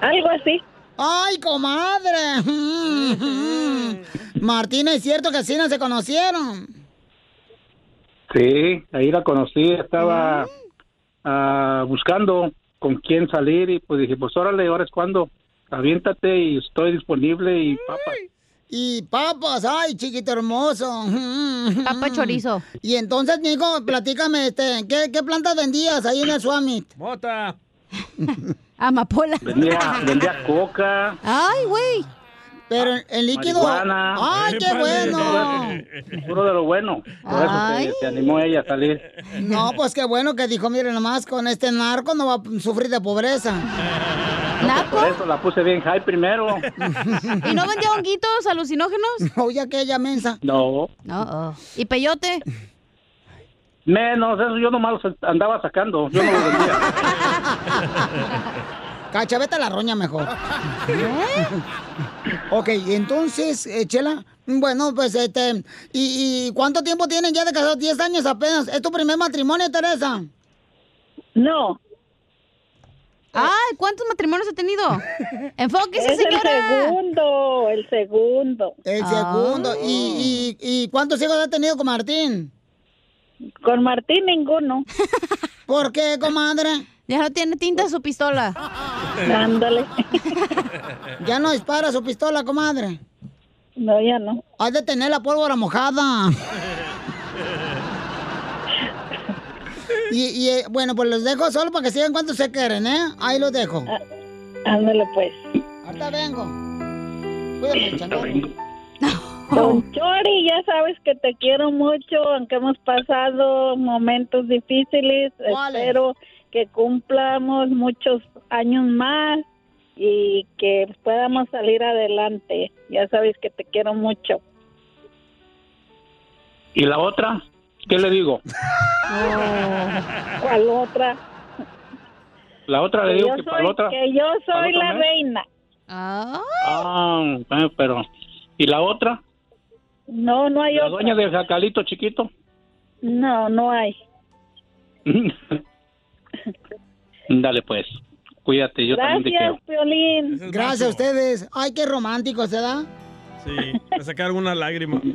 Algo así. ¡Ay, comadre! Martina, ¿es cierto que así no se conocieron? Sí, ahí la conocí, estaba ah, buscando con quién salir y pues dije, pues órale, ahora es cuando, aviéntate y estoy disponible y papas. Y papas, ay, chiquito hermoso. Papa chorizo. Y entonces, mijo, platícame, este, ¿qué, qué plantas vendías ahí en el Swamit? Mota. Amapola. Vendía, vendía coca, Ay, güey. Pero en líquido. marihuana. ¡Ay, qué bueno! puro de lo bueno. Por eso Ay. se, se animó ella a salir. No, pues qué bueno que dijo, miren nomás, con este narco no va a sufrir de pobreza. Por eso la puse bien high primero. ¿Y no vendía honguitos alucinógenos? Oye, aquella mensa. No, No. ¿Y peyote? menos, eso yo nomás los andaba sacando, yo no lo vendía. Cacha, vete a la roña mejor. ok, y entonces, eh, Chela, bueno, pues este, ¿y, y cuánto tiempo tienen ya de casados? 10 años apenas. ¿Es tu primer matrimonio, Teresa? No. Ay, ¿cuántos matrimonios ha tenido? Enfóquese, Es el señora. segundo, el segundo. El segundo. ¿Y, y, y cuántos hijos ha tenido con Martín? Con Martín ninguno. ¿Por qué, comadre? Ya no tiene tinta su pistola. Ándale. Ya no dispara su pistola, comadre. No, ya no. Has de tener la pólvora mojada. Y, y, eh, bueno, pues los dejo solo para que sigan cuánto se quieren, ¿eh? Ahí los dejo. Ándale, pues. Ahorita vengo. Cuídate, changarro. Don Chori, ya sabes que te quiero mucho, aunque hemos pasado momentos difíciles. Espero que cumplamos muchos años más y que podamos salir adelante. Ya sabes que te quiero mucho. ¿Y la otra? ¿Qué le digo? ¿Cuál otra? La otra le Que digo yo que para soy, la otra. que yo soy la mes. reina. Ah, eh, pero. ¿Y la otra? No, no hay La otra. dueña del jacalito chiquito. No, no hay. Dale, pues. Cuídate, yo también te quiero. Gracias, Piolín. Gracias a ustedes. Ay, qué romántico, ¿se da? Sí, me sacaron una lágrima.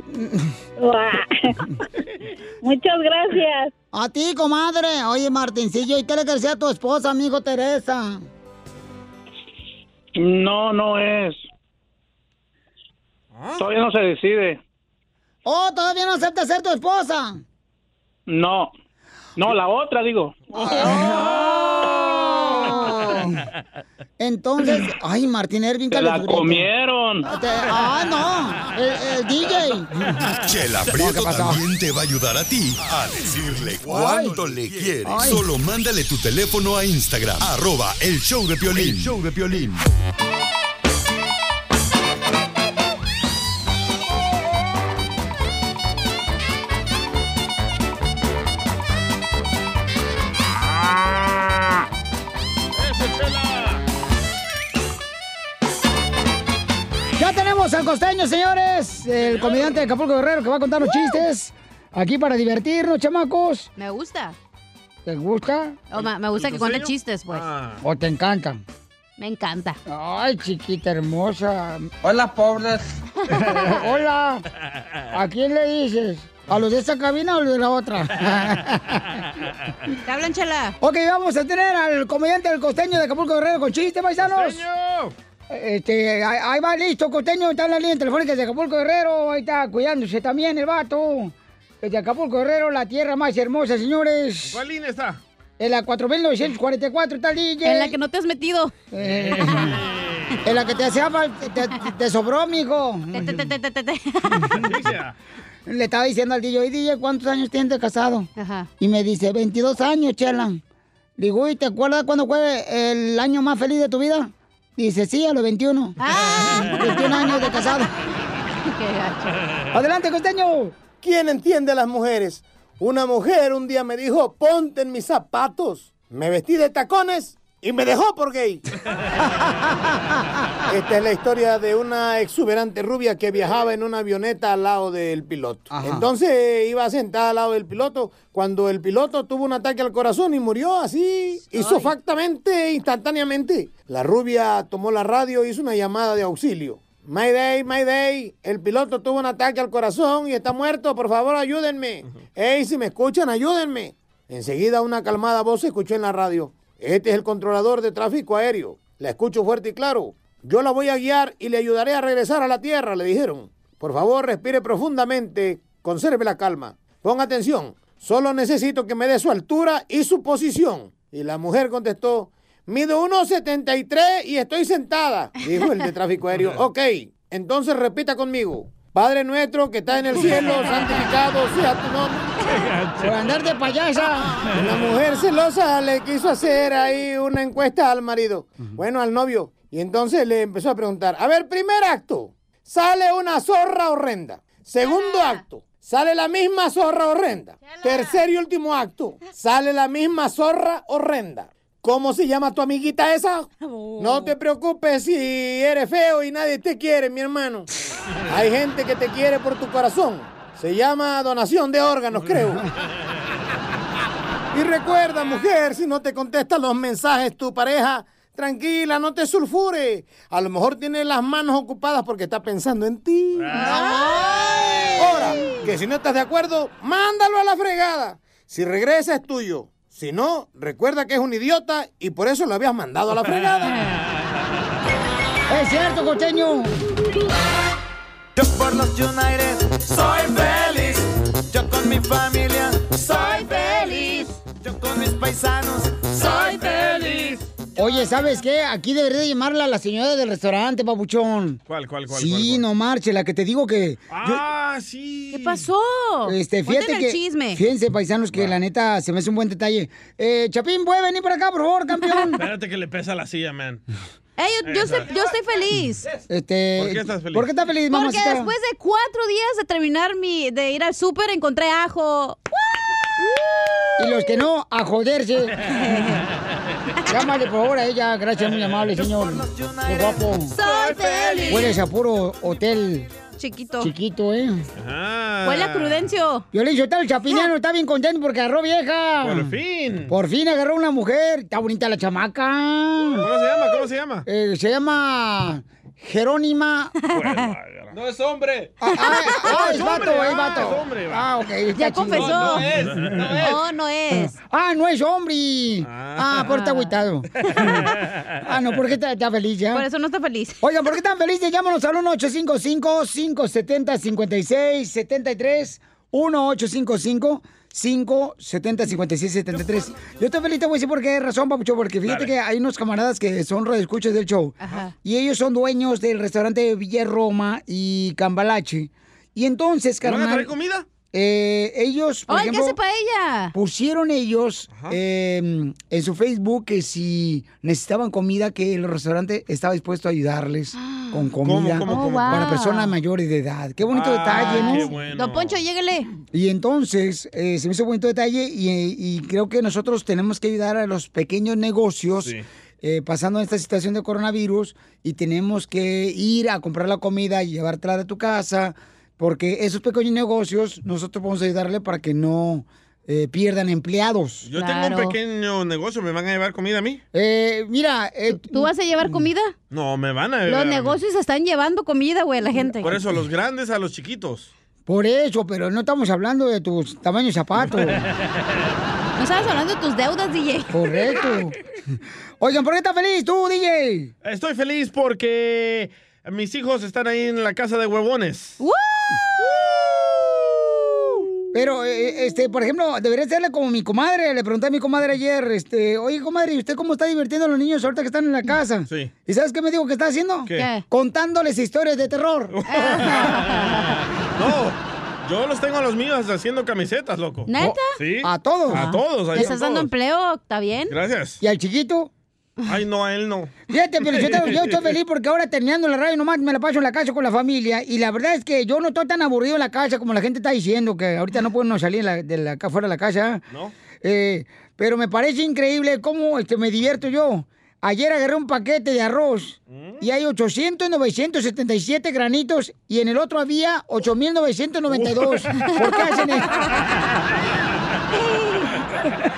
Muchas gracias. A ti, comadre. Oye, Martincillo, ¿y qué le decía a tu esposa, amigo Teresa? No, no es. Todavía no se decide. Oh, todavía no acepta ser tu esposa. No. No, la otra, digo. Entonces, ay, Martín Ervin, Se la calenturiento. comieron. Te- Ah, no, el, el DJ. Chela Prieto también te va a ayudar a ti a decirle cuánto le quieres. Ay. Solo mándale tu teléfono a Instagram, arroba el show de Piolín. El show de Piolín. Al costeño, señores. El comediante de Acapulco Guerrero que va a contar los chistes. Aquí para divertirnos, chamacos. Me gusta. ¿Te gusta? O me gusta que cuente chistes, pues. ¿O te encantan? Me encanta. Ay, chiquita hermosa. Hola, pobres. Hola. ¿A quién le dices? ¿A los de esta cabina o a los de la otra? ¿Te hablan, chela? Ok, vamos a tener al comediante del costeño de Acapulco Guerrero con chistes, paisanos. Este, ahí, ahí va listo, costeño, está en la línea telefónica de Acapulco Guerrero, ahí está cuidándose también el vato. Desde Acapulco Guerrero, la tierra más hermosa, señores. ¿Cuál línea está? En la 4944 está el DJ. En la que no te has metido. Eh, en la que te hacía falta, te, te- te sobró, mijo. Le estaba diciendo al DJ, oye, DJ, ¿cuántos años tienes de casado? Ajá. Y me dice, 22 años, chela. Digo, ¿y te acuerdas cuándo fue el año más feliz de tu vida? Dice, sí, a los 21. 21 años de casado. Adelante, costeño. ¿Quién entiende a las mujeres? Una mujer un día me dijo, ponte en mis zapatos. Me vestí de tacones y me dejó por gay. Esta es la historia de una exuberante rubia que viajaba en una avioneta al lado del piloto. Entonces iba sentada al lado del piloto cuando el piloto tuvo un ataque al corazón y murió así, isofactamente, instantáneamente. La rubia tomó la radio y hizo una llamada de auxilio. Mayday, Mayday, el piloto tuvo un ataque al corazón y está muerto, por favor ayúdenme. Ey, si me escuchan, ayúdenme. Enseguida una calmada voz se escuchó en la radio. Este es el controlador de tráfico aéreo. La escucho fuerte y claro. Yo la voy a guiar y le ayudaré a regresar a la tierra, le dijeron. Por favor, respire profundamente, conserve la calma. Ponga atención, solo necesito que me dé su altura y su posición. Y la mujer contestó, mido 1,73 y estoy sentada, dijo el de tráfico aéreo. Ok, entonces repita conmigo. Padre nuestro que está en el cielo, santificado sea tu nombre. Por andar de payasa. La mujer celosa le quiso hacer ahí una encuesta al marido, bueno, al novio. Y entonces le empezó a preguntar, a ver, primer acto, sale una zorra horrenda. Segundo acto, sale la misma zorra horrenda. Tercer y último acto, sale la misma zorra horrenda. ¿Cómo se llama tu amiguita esa? No te preocupes si eres feo y nadie te quiere, mi hermano. Hay gente que te quiere por tu corazón. Se llama donación de órganos, creo. Y recuerda, mujer, si no te contesta los mensajes tu pareja, tranquila, no te sulfure. A lo mejor tiene las manos ocupadas porque está pensando en ti. Ahora, que si no estás de acuerdo, mándalo a la fregada. Si regresa es tuyo. Si no, recuerda que es un idiota y por eso lo habías mandado a la fregada. Es cierto, costeño. Yo por los United soy feliz. Yo con mi familia soy feliz. Yo con mis paisanos soy feliz. Oye, ¿sabes qué? Aquí debería de llamarla a la señora del restaurante, papuchón. ¿Cuál, cuál, cuál? Sí, cuál, cuál? no marche, la que te digo que... Ah, sí. ¿Qué pasó? Este, fíjate Cuéntame que, el chisme. fíjense, paisanos, que la neta se me hace un buen detalle. Eh, Chapín, ¿puede venir por acá, por favor, campeón? Espérate que le pesa la silla, man. Ey, yo, yo estoy, yo estoy feliz. Este, ¿Por qué estás feliz? ¿Por qué estás feliz, Porque mamacita? después de cuatro días de terminar mi, de ir al súper, encontré ajo. Y los que no, a joderse. Llámale por favor a ella. Gracias, muy amable, señor. Qué guapo. Soy feliz. Hueles a puro hotel Chiquito. chiquito, ¿eh? Huele a Prudencio. Yo le dije, el chapiniano está bien contento porque agarró vieja. Por fin. Por fin agarró una mujer. Está bonita la chamaca. ¿Cómo se llama? ¿Cómo se llama? Eh, se llama Jerónima. No es hombre. Ah, ah, ah, es No, vato, hombre, es ah, vato. es hombre, va. Ah, ok. está Ya confesó. No, no es, no es. No, no es. Ah, no es hombre. Ah, por está agüitado. Ah, no, ¿por qué está, está feliz ya? Por eso no está feliz. Oigan, ¿por qué están felices? Llámanos al 1-855-570-5673. 1-855-570-5673. Yo estoy feliz, te voy a decir por qué razón, papucho, porque fíjate Dale. que hay unos camaradas que son radioescuchas del show. Ajá. Y ellos son dueños del restaurante Villa Roma y Cambalache. Y entonces, ¿Me van a carnal... traer comida? Eh, ellos, por ¡Ay, qué ejemplo, hace para ella! pusieron ellos eh, en su Facebook que si necesitaban comida, que el restaurante estaba dispuesto a ayudarles con comida cómo, cómo? para wow. personas mayores de edad. Qué bonito Ah, detalle, ¿no? qué bueno. Don Poncho, llégale. Y entonces eh, se me hizo bonito detalle y, y creo que nosotros tenemos que ayudar a los pequeños negocios. Sí. eh, pasando esta situación de coronavirus y tenemos que ir a comprar la comida y llevártela de tu casa, porque esos pequeños negocios nosotros podemos ayudarle para que no eh, pierdan empleados. Yo Claro. tengo un pequeño negocio, ¿me van a llevar comida a mí? Eh, mira, eh, ¿Tú vas a llevar comida? No, me van a llevar. Los a mí. negocios están llevando comida, güey, la gente. Por eso, los grandes a los chiquitos. por eso, pero no estamos hablando de tus tamaños zapatos. No estabas hablando de tus deudas, DJ. Correcto. Oigan, ¿por qué estás feliz tú, DJ? Estoy feliz porque mis hijos están ahí en la casa de huevones. ¡Woo! Pero, eh, este, por ejemplo, debería serle como mi comadre. Le pregunté a mi comadre ayer, este, oye, comadre, ¿y usted cómo está divirtiendo a los niños ahorita que están en la casa? Sí. ¿Y sabes qué me dijo que está haciendo? ¿Qué? Contándoles historias de terror. No, yo los tengo a los míos haciendo camisetas, loco. ¿Neta? Sí. A todos. A todos, ahí ¿Le estás dando empleo? ¿Está bien? Gracias. ¿Y al chiquito? Ay, no, a él no. Fíjate, pero yo, yo estoy feliz porque ahora terminando la radio nomás me la paso en la casa con la familia y la verdad es que yo no estoy tan aburrido en la casa como la gente está diciendo que ahorita no pueden salir la- de la, fuera de la casa. ¿No? Eh, pero me parece increíble cómo este, me divierto yo. Ayer agarré un paquete de arroz y hay 800, 977 granitos y en el otro había 8992. ¿Por qué hacen eso?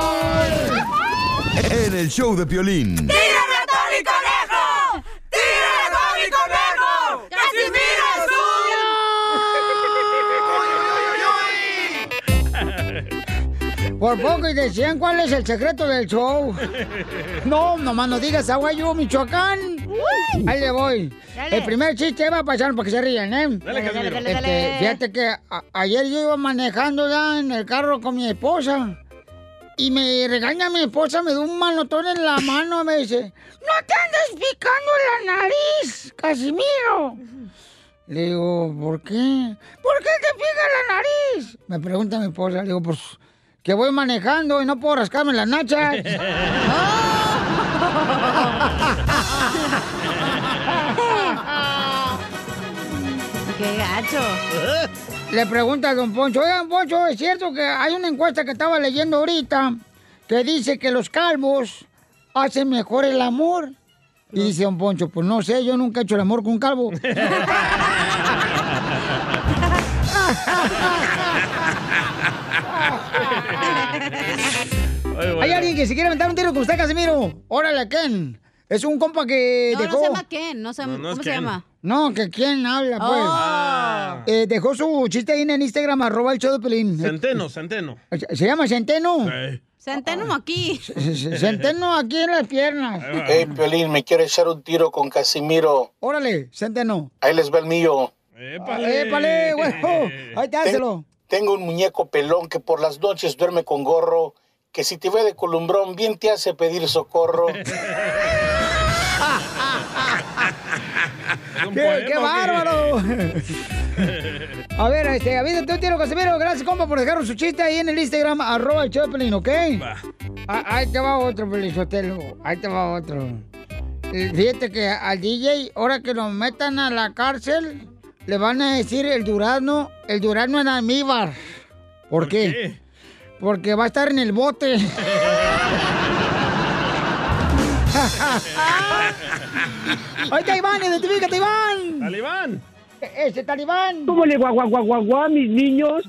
En el Show de Violín. ¡Tírame a Tony Conejo! ¡Tírame a Tony Conejo! ¡Casimiro Por poco y decían cuál es el secreto del show. No, nomás no digas Aguayo, Michoacán. Ahí le voy. Dale. El primer chiste va a pasar para que se rían, ¿eh? Dale, Casimiro. dale, Este, dale. fíjate que a- ayer yo iba manejando ya en el carro con mi esposa. Y me regaña mi esposa, me da un manotón en la mano, me dice, no te andes picando la nariz, Casimiro. Le digo, ¿por qué? ¿Por qué te pica la nariz? Me pregunta mi esposa, le digo, pues que voy manejando y no puedo rascarme las nachas. ¡Qué gacho! Le pregunta a don Poncho, oigan, Poncho, ¿es cierto que hay una encuesta que estaba leyendo ahorita que dice que los calvos hacen mejor el amor? Y dice don Poncho, pues no sé, yo nunca he hecho el amor con un calvo. ¿Hay alguien que se quiere aventar un tiro con usted, Casimiro? Órale, Ken. Es un compa que No, no dejó... se llama Ken, no se, No, no ¿cómo se Ken. llama? No, que quién habla, pues. Oh. Ah. Eh, dejó su chiste ahí en Instagram, arroba el show de Pelín. Centeno, centeno. Se llama Centeno. Sí. Centeno aquí. Se- se- Centeno aquí en las piernas. Hey, Piolín, me quiero echar un tiro con Casimiro. Órale, Centeno. Ahí les va el mío. Épale. Épale, güey. Ahí te hácelo. Tengo un muñeco pelón que por las noches duerme con gorro, que si te ve de columbrón bien te hace pedir socorro. ¡Qué, qué bárbaro! A ver, este, avídate un tiro, Casimiro. Gracias, compa, por dejar su chiste ahí en el Instagram, arroba el Choplin, ¿ok? Ah, Ahí te va otro, Pelizotelo. Ahí te va otro. Eh, Fíjate que al DJ, ahora que lo metan a la cárcel, le van a decir el durazno, el durazno en almíbar. ¿Por, qué? Porque va a estar en el bote. Ahí está Iván, identifícate, Iván. Talibán. Ese talibán. ¿Cómo le guagua guagua guagua, mis niños?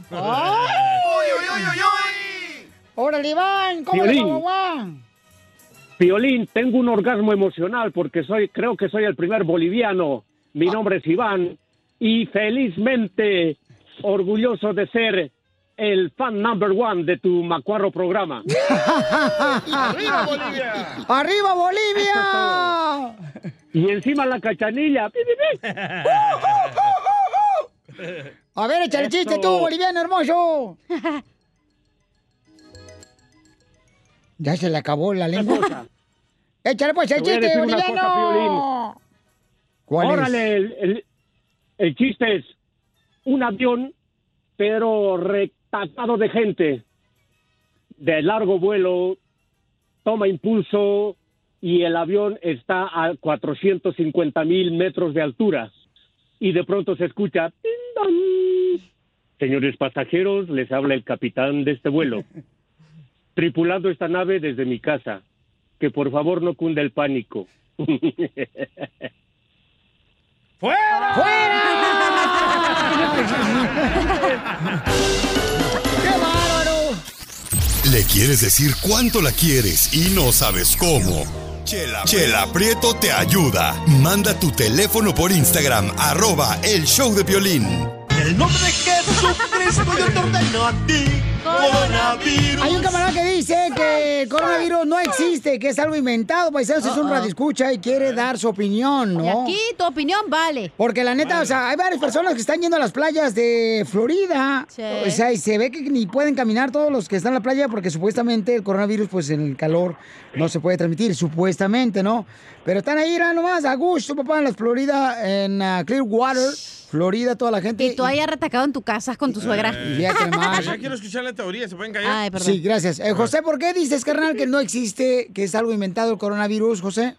Órale, Iván, ¿cómo le Violín. va, guagua? Piolín, tengo un orgasmo emocional porque soy, creo que soy el primer boliviano. Mi Ah. nombre es Iván y felizmente orgulloso de ser el fan number one de tu macuarro programa. ¡Arriba, Bolivia! ¡Arriba, Bolivia! Y encima la cachanilla. A ver, échale Eso. chiste tú, boliviano hermoso. Ya se le acabó la lengua. Échale pues el chiste, una cosa, boliviano. ¿Cuál es? Órale, el, el- el chiste es un avión, pero retacado de gente, de largo vuelo, toma impulso y el avión está a 450 mil metros de altura. Y de pronto se escucha... Señores pasajeros, les habla el capitán de este vuelo. Tripulando esta nave desde mi casa. Que por favor no cunda el pánico. ¡Fuera! ¡Qué bárbaro! Le quieres decir cuánto la quieres y no sabes cómo. Chela, Chela Prieto te ayuda. Manda tu teléfono por Instagram, arroba el show de violín. El nombre de Jesucristo yo te ordeno a ti, coronavirus. Hay un camarada que dice que el coronavirus no existe, que es algo inventado, paisanos, es un radio escucha y quiere dar su opinión, ¿no? Y aquí tu opinión vale. Porque la neta, o sea, hay varias personas que están yendo a las playas de Florida. Sí. O sea, y se ve que ni pueden caminar todos los que están en la playa porque supuestamente el coronavirus, pues en el calor no se puede transmitir, supuestamente, ¿no? Pero están ahí, mira, nomás, a gusto, papá, en la Florida, en ah, Clearwater, Florida, toda la gente. Y tú ahí retacado en tu casa con tu suegra. Y nomás. Ya quiero escuchar la teoría, ¿se pueden callar? Sí, gracias. Eh, José, ¿por qué dices, carnal, que no existe, que es algo inventado el coronavirus, José?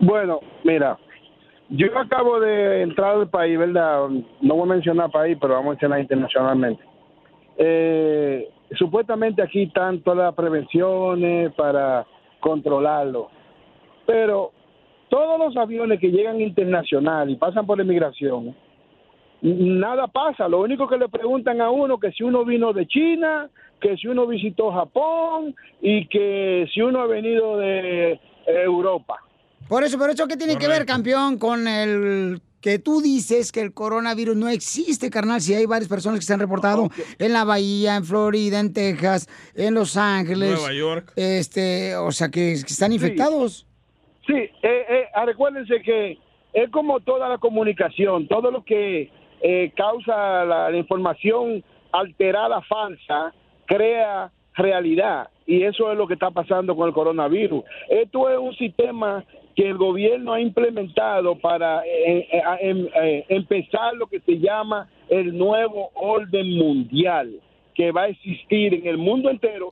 Bueno, mira, yo acabo de entrar al país, ¿verdad? No voy a mencionar país, pero vamos a mencionar internacionalmente. Eh, supuestamente aquí están todas las prevenciones para controlarlo, pero todos los aviones que llegan internacional y pasan por la inmigración, nada pasa. Lo único que le preguntan a uno que si uno vino de China, que si uno visitó Japón y que si uno ha venido de eh, Europa. Por eso, pero eso qué tiene que ver, campeón, con el que tú dices que el coronavirus no existe, carnal, si hay varias personas que se han reportado en la Bahía, en Florida, en Texas, en Los Ángeles. Nueva York. Este, o sea, que, que están infectados. Sí, eh, eh, recuérdense que es como toda la comunicación, todo lo que eh, causa la, información alterada, falsa, crea realidad. Y eso es lo que está pasando con el coronavirus. Esto es un sistema que el gobierno ha implementado para eh, eh, em- eh, empezar lo que se llama el nuevo orden mundial, que va a existir en el mundo entero,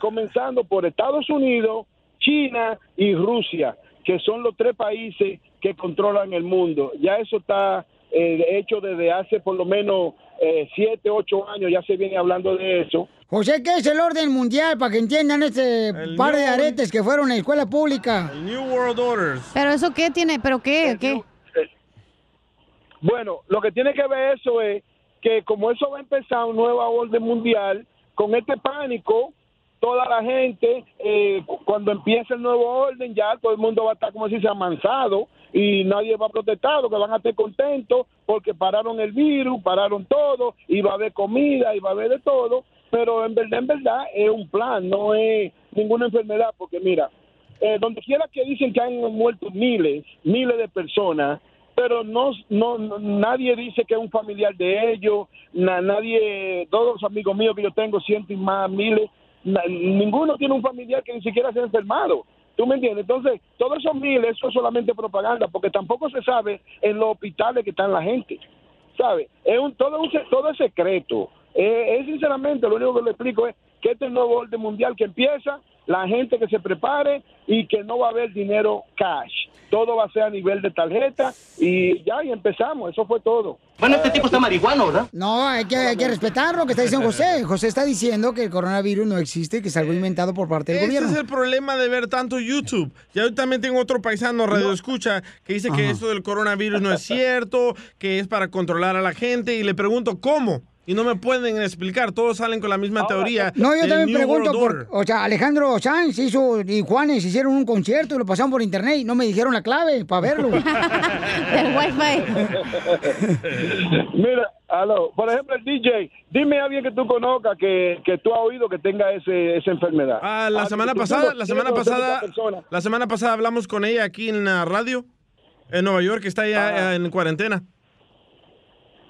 comenzando por Estados Unidos, China y Rusia, que son los tres países que controlan el mundo. Ya eso está eh, hecho desde hace por lo menos eh, siete, ocho años, ya se viene hablando de eso. José, ¿qué es el orden mundial? Para que entiendan este par de New- aretes que fueron a escuela pública. New World Orders. Pero eso qué tiene, pero qué, qué. Bueno, lo que tiene que ver eso es que como eso va a empezar un nuevo orden mundial, con este pánico, toda la gente, eh, cu- cuando empiece el nuevo orden, ya todo el mundo va a estar como si se amansado y nadie va a protestar, lo que van a estar contentos porque pararon el virus, pararon todo, y va a haber comida, y va a haber de todo, pero en verdad, en verdad, es un plan, no es ninguna enfermedad, porque mira, eh, donde quiera que dicen que han muerto miles, miles de personas, pero no, no, nadie dice que es un familiar de ellos, na- nadie, todos los amigos míos que yo tengo, cientos y más, miles, ninguno tiene un familiar que ni siquiera se enfermado. ¿Tú me entiendes? Entonces, todos esos miles, eso es solamente propaganda, porque tampoco se sabe en los hospitales que están la gente. ¿Sabe? Es un, todo, un, todo es secreto. Eh, es sinceramente, lo único que le explico es que este nuevo orden mundial que empieza, la gente que se prepare y que no va a haber dinero cash. Todo va a ser a nivel de tarjeta y ya, y empezamos. Eso fue todo. Bueno, este tipo está marihuano, ¿verdad? No, hay que, hay que respetar lo que está diciendo José. José está diciendo que el coronavirus no existe, que es algo inventado por parte del Ese gobierno. es el problema de ver tanto YouTube. Ya yo también tengo otro paisano radio escucha que dice que esto del coronavirus no es cierto, que es para controlar a la gente y le pregunto cómo. Y no me pueden explicar, todos salen con la misma teoría. No, yo del también New pregunto, por, o sea, Alejandro Sanz hizo, y Juanes hicieron un concierto y lo pasaron por internet y no me dijeron la clave para verlo. El Mira, aló, por ejemplo, el DJ, dime a alguien que tú conozcas que, que tú has oído que tenga ese, esa enfermedad. Ah, la semana pasada, la semana pasada, la semana pasada hablamos con ella aquí en la radio en Nueva York, que está ya eh, en cuarentena.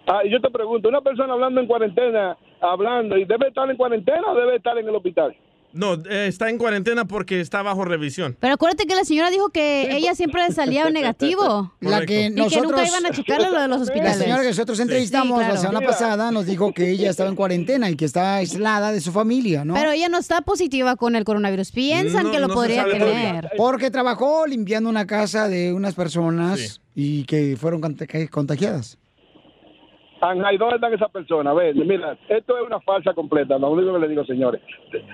Ah, y yo te pregunto, una persona hablando en cuarentena, hablando, ¿y debe estar en cuarentena o debe estar en el hospital? No, eh, está en cuarentena porque está bajo revisión. Pero acuérdate que la señora dijo que ella siempre salía negativo. La que y nosotros, que nunca iban a checarle lo de los hospitales. La señora que nosotros entrevistamos Sí, claro. la semana pasada nos dijo que ella estaba en cuarentena y que está aislada de su familia, ¿no? Pero ella no está positiva con el coronavirus. Piensan que lo podría tener. Porque trabajó limpiando una casa de unas personas y que fueron cont- contagiadas. Ajá, ¿y dónde están esas personas? A ver, mira, esto es una falsa completa, lo único que le digo, señores.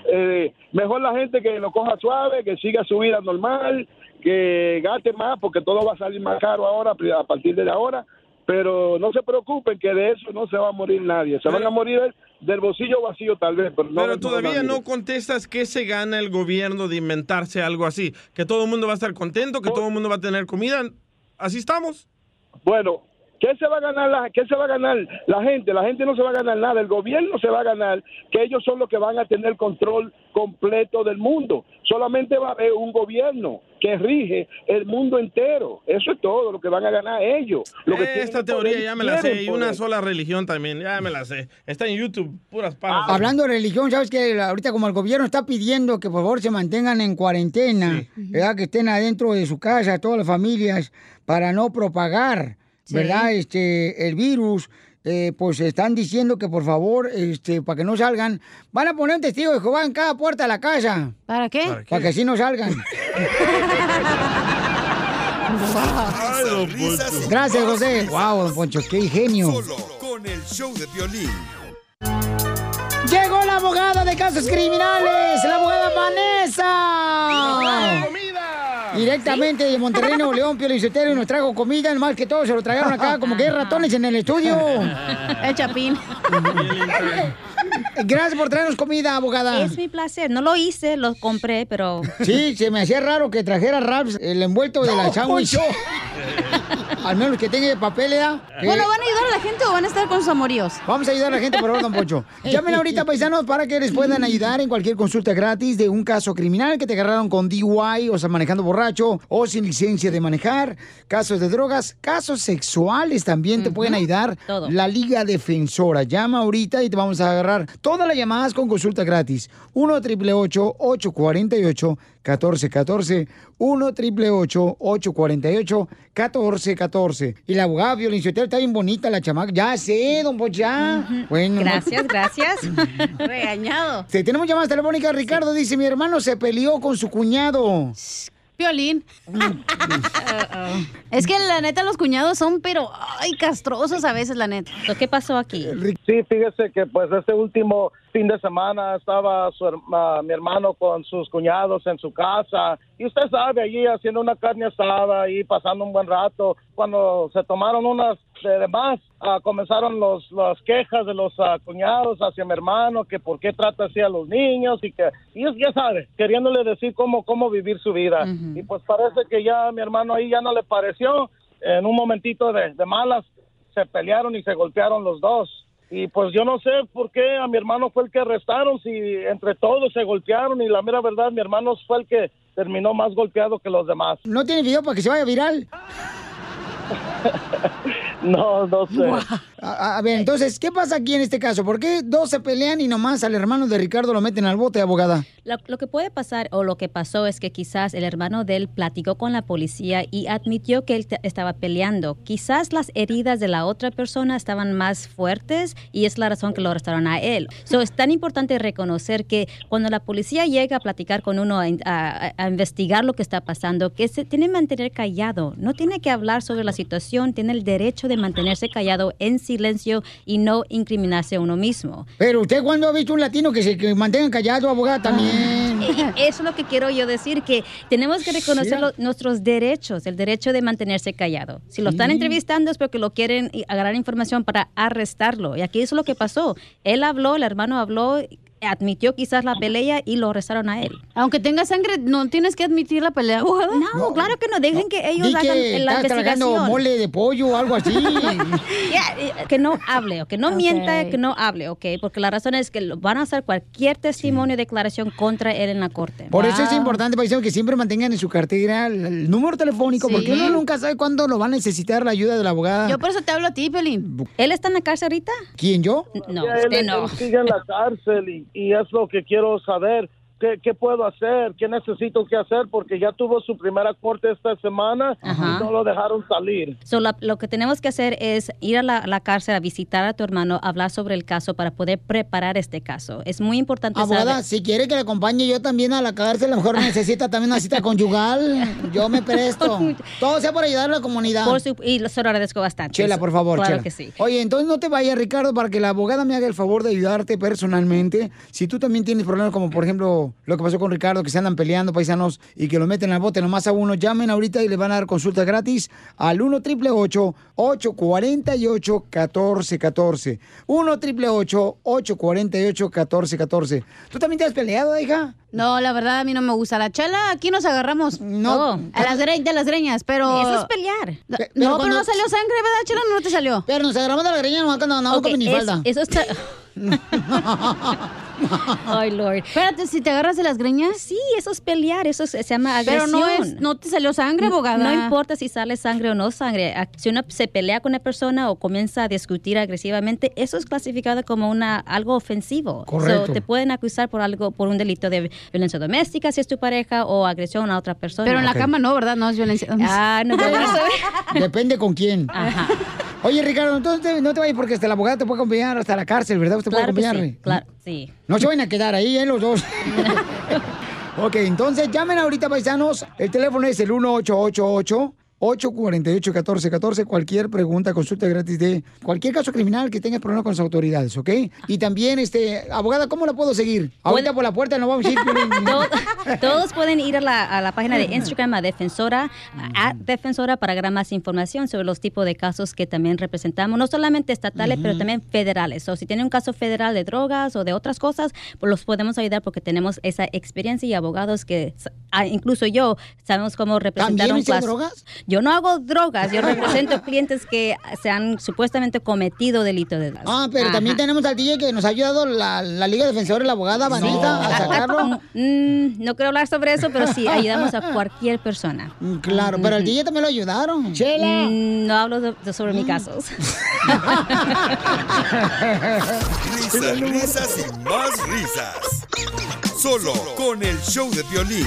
Eh, mejor la gente que lo coja suave, que siga su vida normal, que gaste más, porque todo va a salir más caro ahora, a partir de ahora. Pero no se preocupen que de eso no se va a morir nadie. Se van a morir del bolsillo vacío tal vez, pero no Pero del todavía no contestas qué se gana el gobierno de inventarse algo así. Que todo el mundo va a estar contento, que todo el mundo va a tener comida. Así estamos. Bueno, ¿qué se va a ganar la, qué se va a ganar la gente? La gente no se va a ganar nada, el gobierno se va a ganar, que ellos son los que van a tener control completo del mundo. Solamente va a haber un gobierno que rige el mundo entero. Eso es todo lo que van a ganar ellos. Lo que Esta teoría poder, ya me la sé. Y una sola religión también, ya me la sé. Está en YouTube, puras Ah, pajas. Hablando de religión, sabes que ahorita como el gobierno está pidiendo que por favor se mantengan en cuarentena, ¿verdad? Que estén adentro de su casa todas las familias para no propagar, Sí. ¿verdad? Este el virus. eh, pues están diciendo que por favor, este, para que no salgan, van a poner un testigo de Jehová en cada puerta de la casa. ¿Para qué? Para, que así no salgan. Gracias, José. Wow, don Poncho, qué genio. Con el show de violín. Llegó la abogada de casos criminales, la abogada Vanessa. Directamente de Monterrey, Nuevo León, Pio Lizotero, y nos trajo comida, más que todo se lo tragaron acá como que hay ratones en el estudio. El chapín. Gracias por traernos comida, abogada. Es mi placer. No lo hice, lo compré, pero. Sí, se me hacía raro que trajera Raps el envuelto de la No, sándwich. Al menos que tenga papel, ¿verdad? Bueno, Eh, ¿van a ayudar a la gente o van a estar con sus amoríos? Vamos a ayudar a la gente, por favor, don Poncho. Llamen ahorita, paisanos, para que les puedan ayudar en cualquier consulta gratis de un caso criminal que te agarraron con DUI, o sea, manejando borracho, o sin licencia de manejar, casos de drogas, casos sexuales también te pueden ayudar. La Liga Defensora. Llama ahorita y te vamos a agarrar todas las llamadas con consulta gratis. 1 888 848 1414 1 888 848 1414 Y la abogada violenciotera está bien bonita, la chamaca. Ya sé, don Poncho, ya. Bueno. Gracias, gracias. Regañado. Sí, tenemos llamadas telefónicas. Ricardo dice, mi hermano se peleó con su cuñado. Piolín. es que la neta los cuñados son, pero, ay, castrosos a veces, la neta. ¿Qué pasó aquí? Sí, fíjese que pues este último fin de semana estaba su herma- mi hermano con sus cuñados en su casa y usted sabe, allí haciendo una carne asada y pasando un buen rato. Cuando se tomaron unas de, de más, ah, comenzaron los, las quejas de los ah, cuñados hacia mi hermano, que por qué trata así a los niños y que, y es- ya sabe, queriéndole decir cómo, cómo vivir su vida. Y pues parece que ya mi hermano ahí ya no le pareció. En un momentito de, de malas se pelearon y se golpearon los dos. Y pues yo no sé por qué a mi hermano fue el que arrestaron, si entre todos se golpearon y la mera verdad mi hermano fue el que terminó más golpeado que los demás. ¿No tiene video para que se vaya viral? No, no sé. A, a ver, entonces, ¿qué pasa aquí en este caso? ¿Por qué dos se pelean y nomás al hermano de Ricardo lo meten al bote, abogada? Lo, lo que puede pasar o lo que pasó es que quizás el hermano de él platicó con la policía y admitió que él estaba peleando. Quizás las heridas de la otra persona estaban más fuertes y es la razón que lo arrestaron a él. So, es tan importante reconocer que cuando la policía llega a platicar con uno, a, a- a investigar lo que está pasando, que se tiene que mantener callado. No tiene que hablar sobre la situación, tiene el derecho de mantenerse callado en silencio y no incriminarse a uno mismo. Pero usted, cuando ha visto un latino que se que mantenga callado, abogada, también? Eh, Eso es lo que quiero yo decir, que tenemos que reconocer Sí. nuestros derechos, el derecho de mantenerse callado. Si lo están Sí. entrevistando es porque lo quieren agarrar información para arrestarlo. Y aquí es lo que pasó. Él habló, el hermano habló, admitió quizás la pelea y lo arrestaron a él. Aunque tenga sangre, no tienes que admitir la pelea, abogada. No, claro que no. Dejen que ellos Di hagan que la investigación. mole de pollo o algo así. Eh, que no hable, o que no mienta, que no hable, ¿ok? Porque la razón es que lo- van a hacer cualquier testimonio, declaración contra él en la corte. Por eso es importante, paisano, que siempre mantengan en su cartera el, número telefónico, Sí. porque uno nunca sabe cuándo lo van a necesitar la ayuda de la abogada. Yo por eso te hablo a ti, Pelín. ¿Él está en la cárcel ahorita? ¿Quién, yo? No, usted no. en la cárcel y, y es lo que quiero saber. ¿Qué, ¿Qué puedo hacer? ¿Qué necesito que hacer? Porque ya tuvo su primera corte esta semana Ajá. y no lo dejaron salir. So, la- lo que tenemos que hacer es ir a la, la cárcel a visitar a tu hermano, hablar sobre el caso para poder preparar este caso. Es muy importante Abogada, saber. si quiere que le acompañe yo también a la cárcel, a lo mejor necesita también una cita conyugal. Yo me presto. Todo sea por ayudar a la comunidad. Por su- y se lo agradezco bastante. Chela, por favor, Claro Chela. que sí. Oye, entonces no te vayas, Ricardo, para que la abogada me haga el favor de ayudarte personalmente. Si tú también tienes problemas como, por ejemplo, lo que pasó con Ricardo, que se andan peleando paisanos y que lo meten al bote nomás a uno, llamen ahorita y le van a dar consulta gratis al 1 888 848 1414 1 888 848 1414 ¿Tú también te has peleado, hija? No, la verdad a mí no me gusta la chela. Aquí nos agarramos No. a las de las greñas, pero Eso es pelear. No, Pe- pero cuando- no salió sangre, ¿verdad, chela? No te salió. Pero nos agarramos de la greña nomás cuando andamos Ok, con es- minifalda. eso está... Ay, Lord. Espérate, si te agarras de las greñas. Sí, eso es pelear, eso es- se llama Pero agresión. no es, no te salió sangre, abogada. No importa si sale sangre o no sangre. A- Si uno se pelea con una persona o comienza a discutir agresivamente, eso es clasificado como una algo ofensivo. Correcto. So, te pueden acusar por algo, por un delito de violencia doméstica si es tu pareja o agresión a otra persona. Pero en la cama no, ¿verdad? No es violencia. Ah, no, pero Depende con quién. Oye, Ricardo, entonces no te vayas porque hasta la abogada te puede acompañar hasta la cárcel, ¿verdad? Usted Claro puede que acompañarle. sí, claro, sí. No se van a quedar ahí, ¿eh? Los dos. ok, entonces llamen ahorita, paisanos. El teléfono es el 1888. 848-1414, cualquier pregunta, consulta gratis de cualquier caso criminal que tengas problemas con las autoridades, ¿ok? Y también, este, abogada, ¿cómo la puedo seguir? Ahorita por la puerta no vamos a ir. Piolín. Todo- todos pueden ir a la, a la página de Instagram a Defensora, a Defensora para agarrar más información sobre los tipos de casos que también representamos, no solamente estatales, pero también federales. O si tienen un caso federal de drogas o de otras cosas, pues los podemos ayudar porque tenemos esa experiencia y abogados que, ah, incluso yo, sabemos cómo representar ¿También un caso. drogas? Yo no hago drogas, yo represento clientes que se han supuestamente cometido delito de drogas. Ah, pero también tenemos al DJ que nos ha ayudado la, la Liga Defensora, la abogada Vanita, a sacarlo. Mm, no quiero hablar sobre eso, pero sí, ayudamos a cualquier persona. Claro, pero al DJ también lo ayudaron. Chela. Mm, no hablo de- de- sobre mis casos. Risas, risas y más risas. Solo con el show de violín.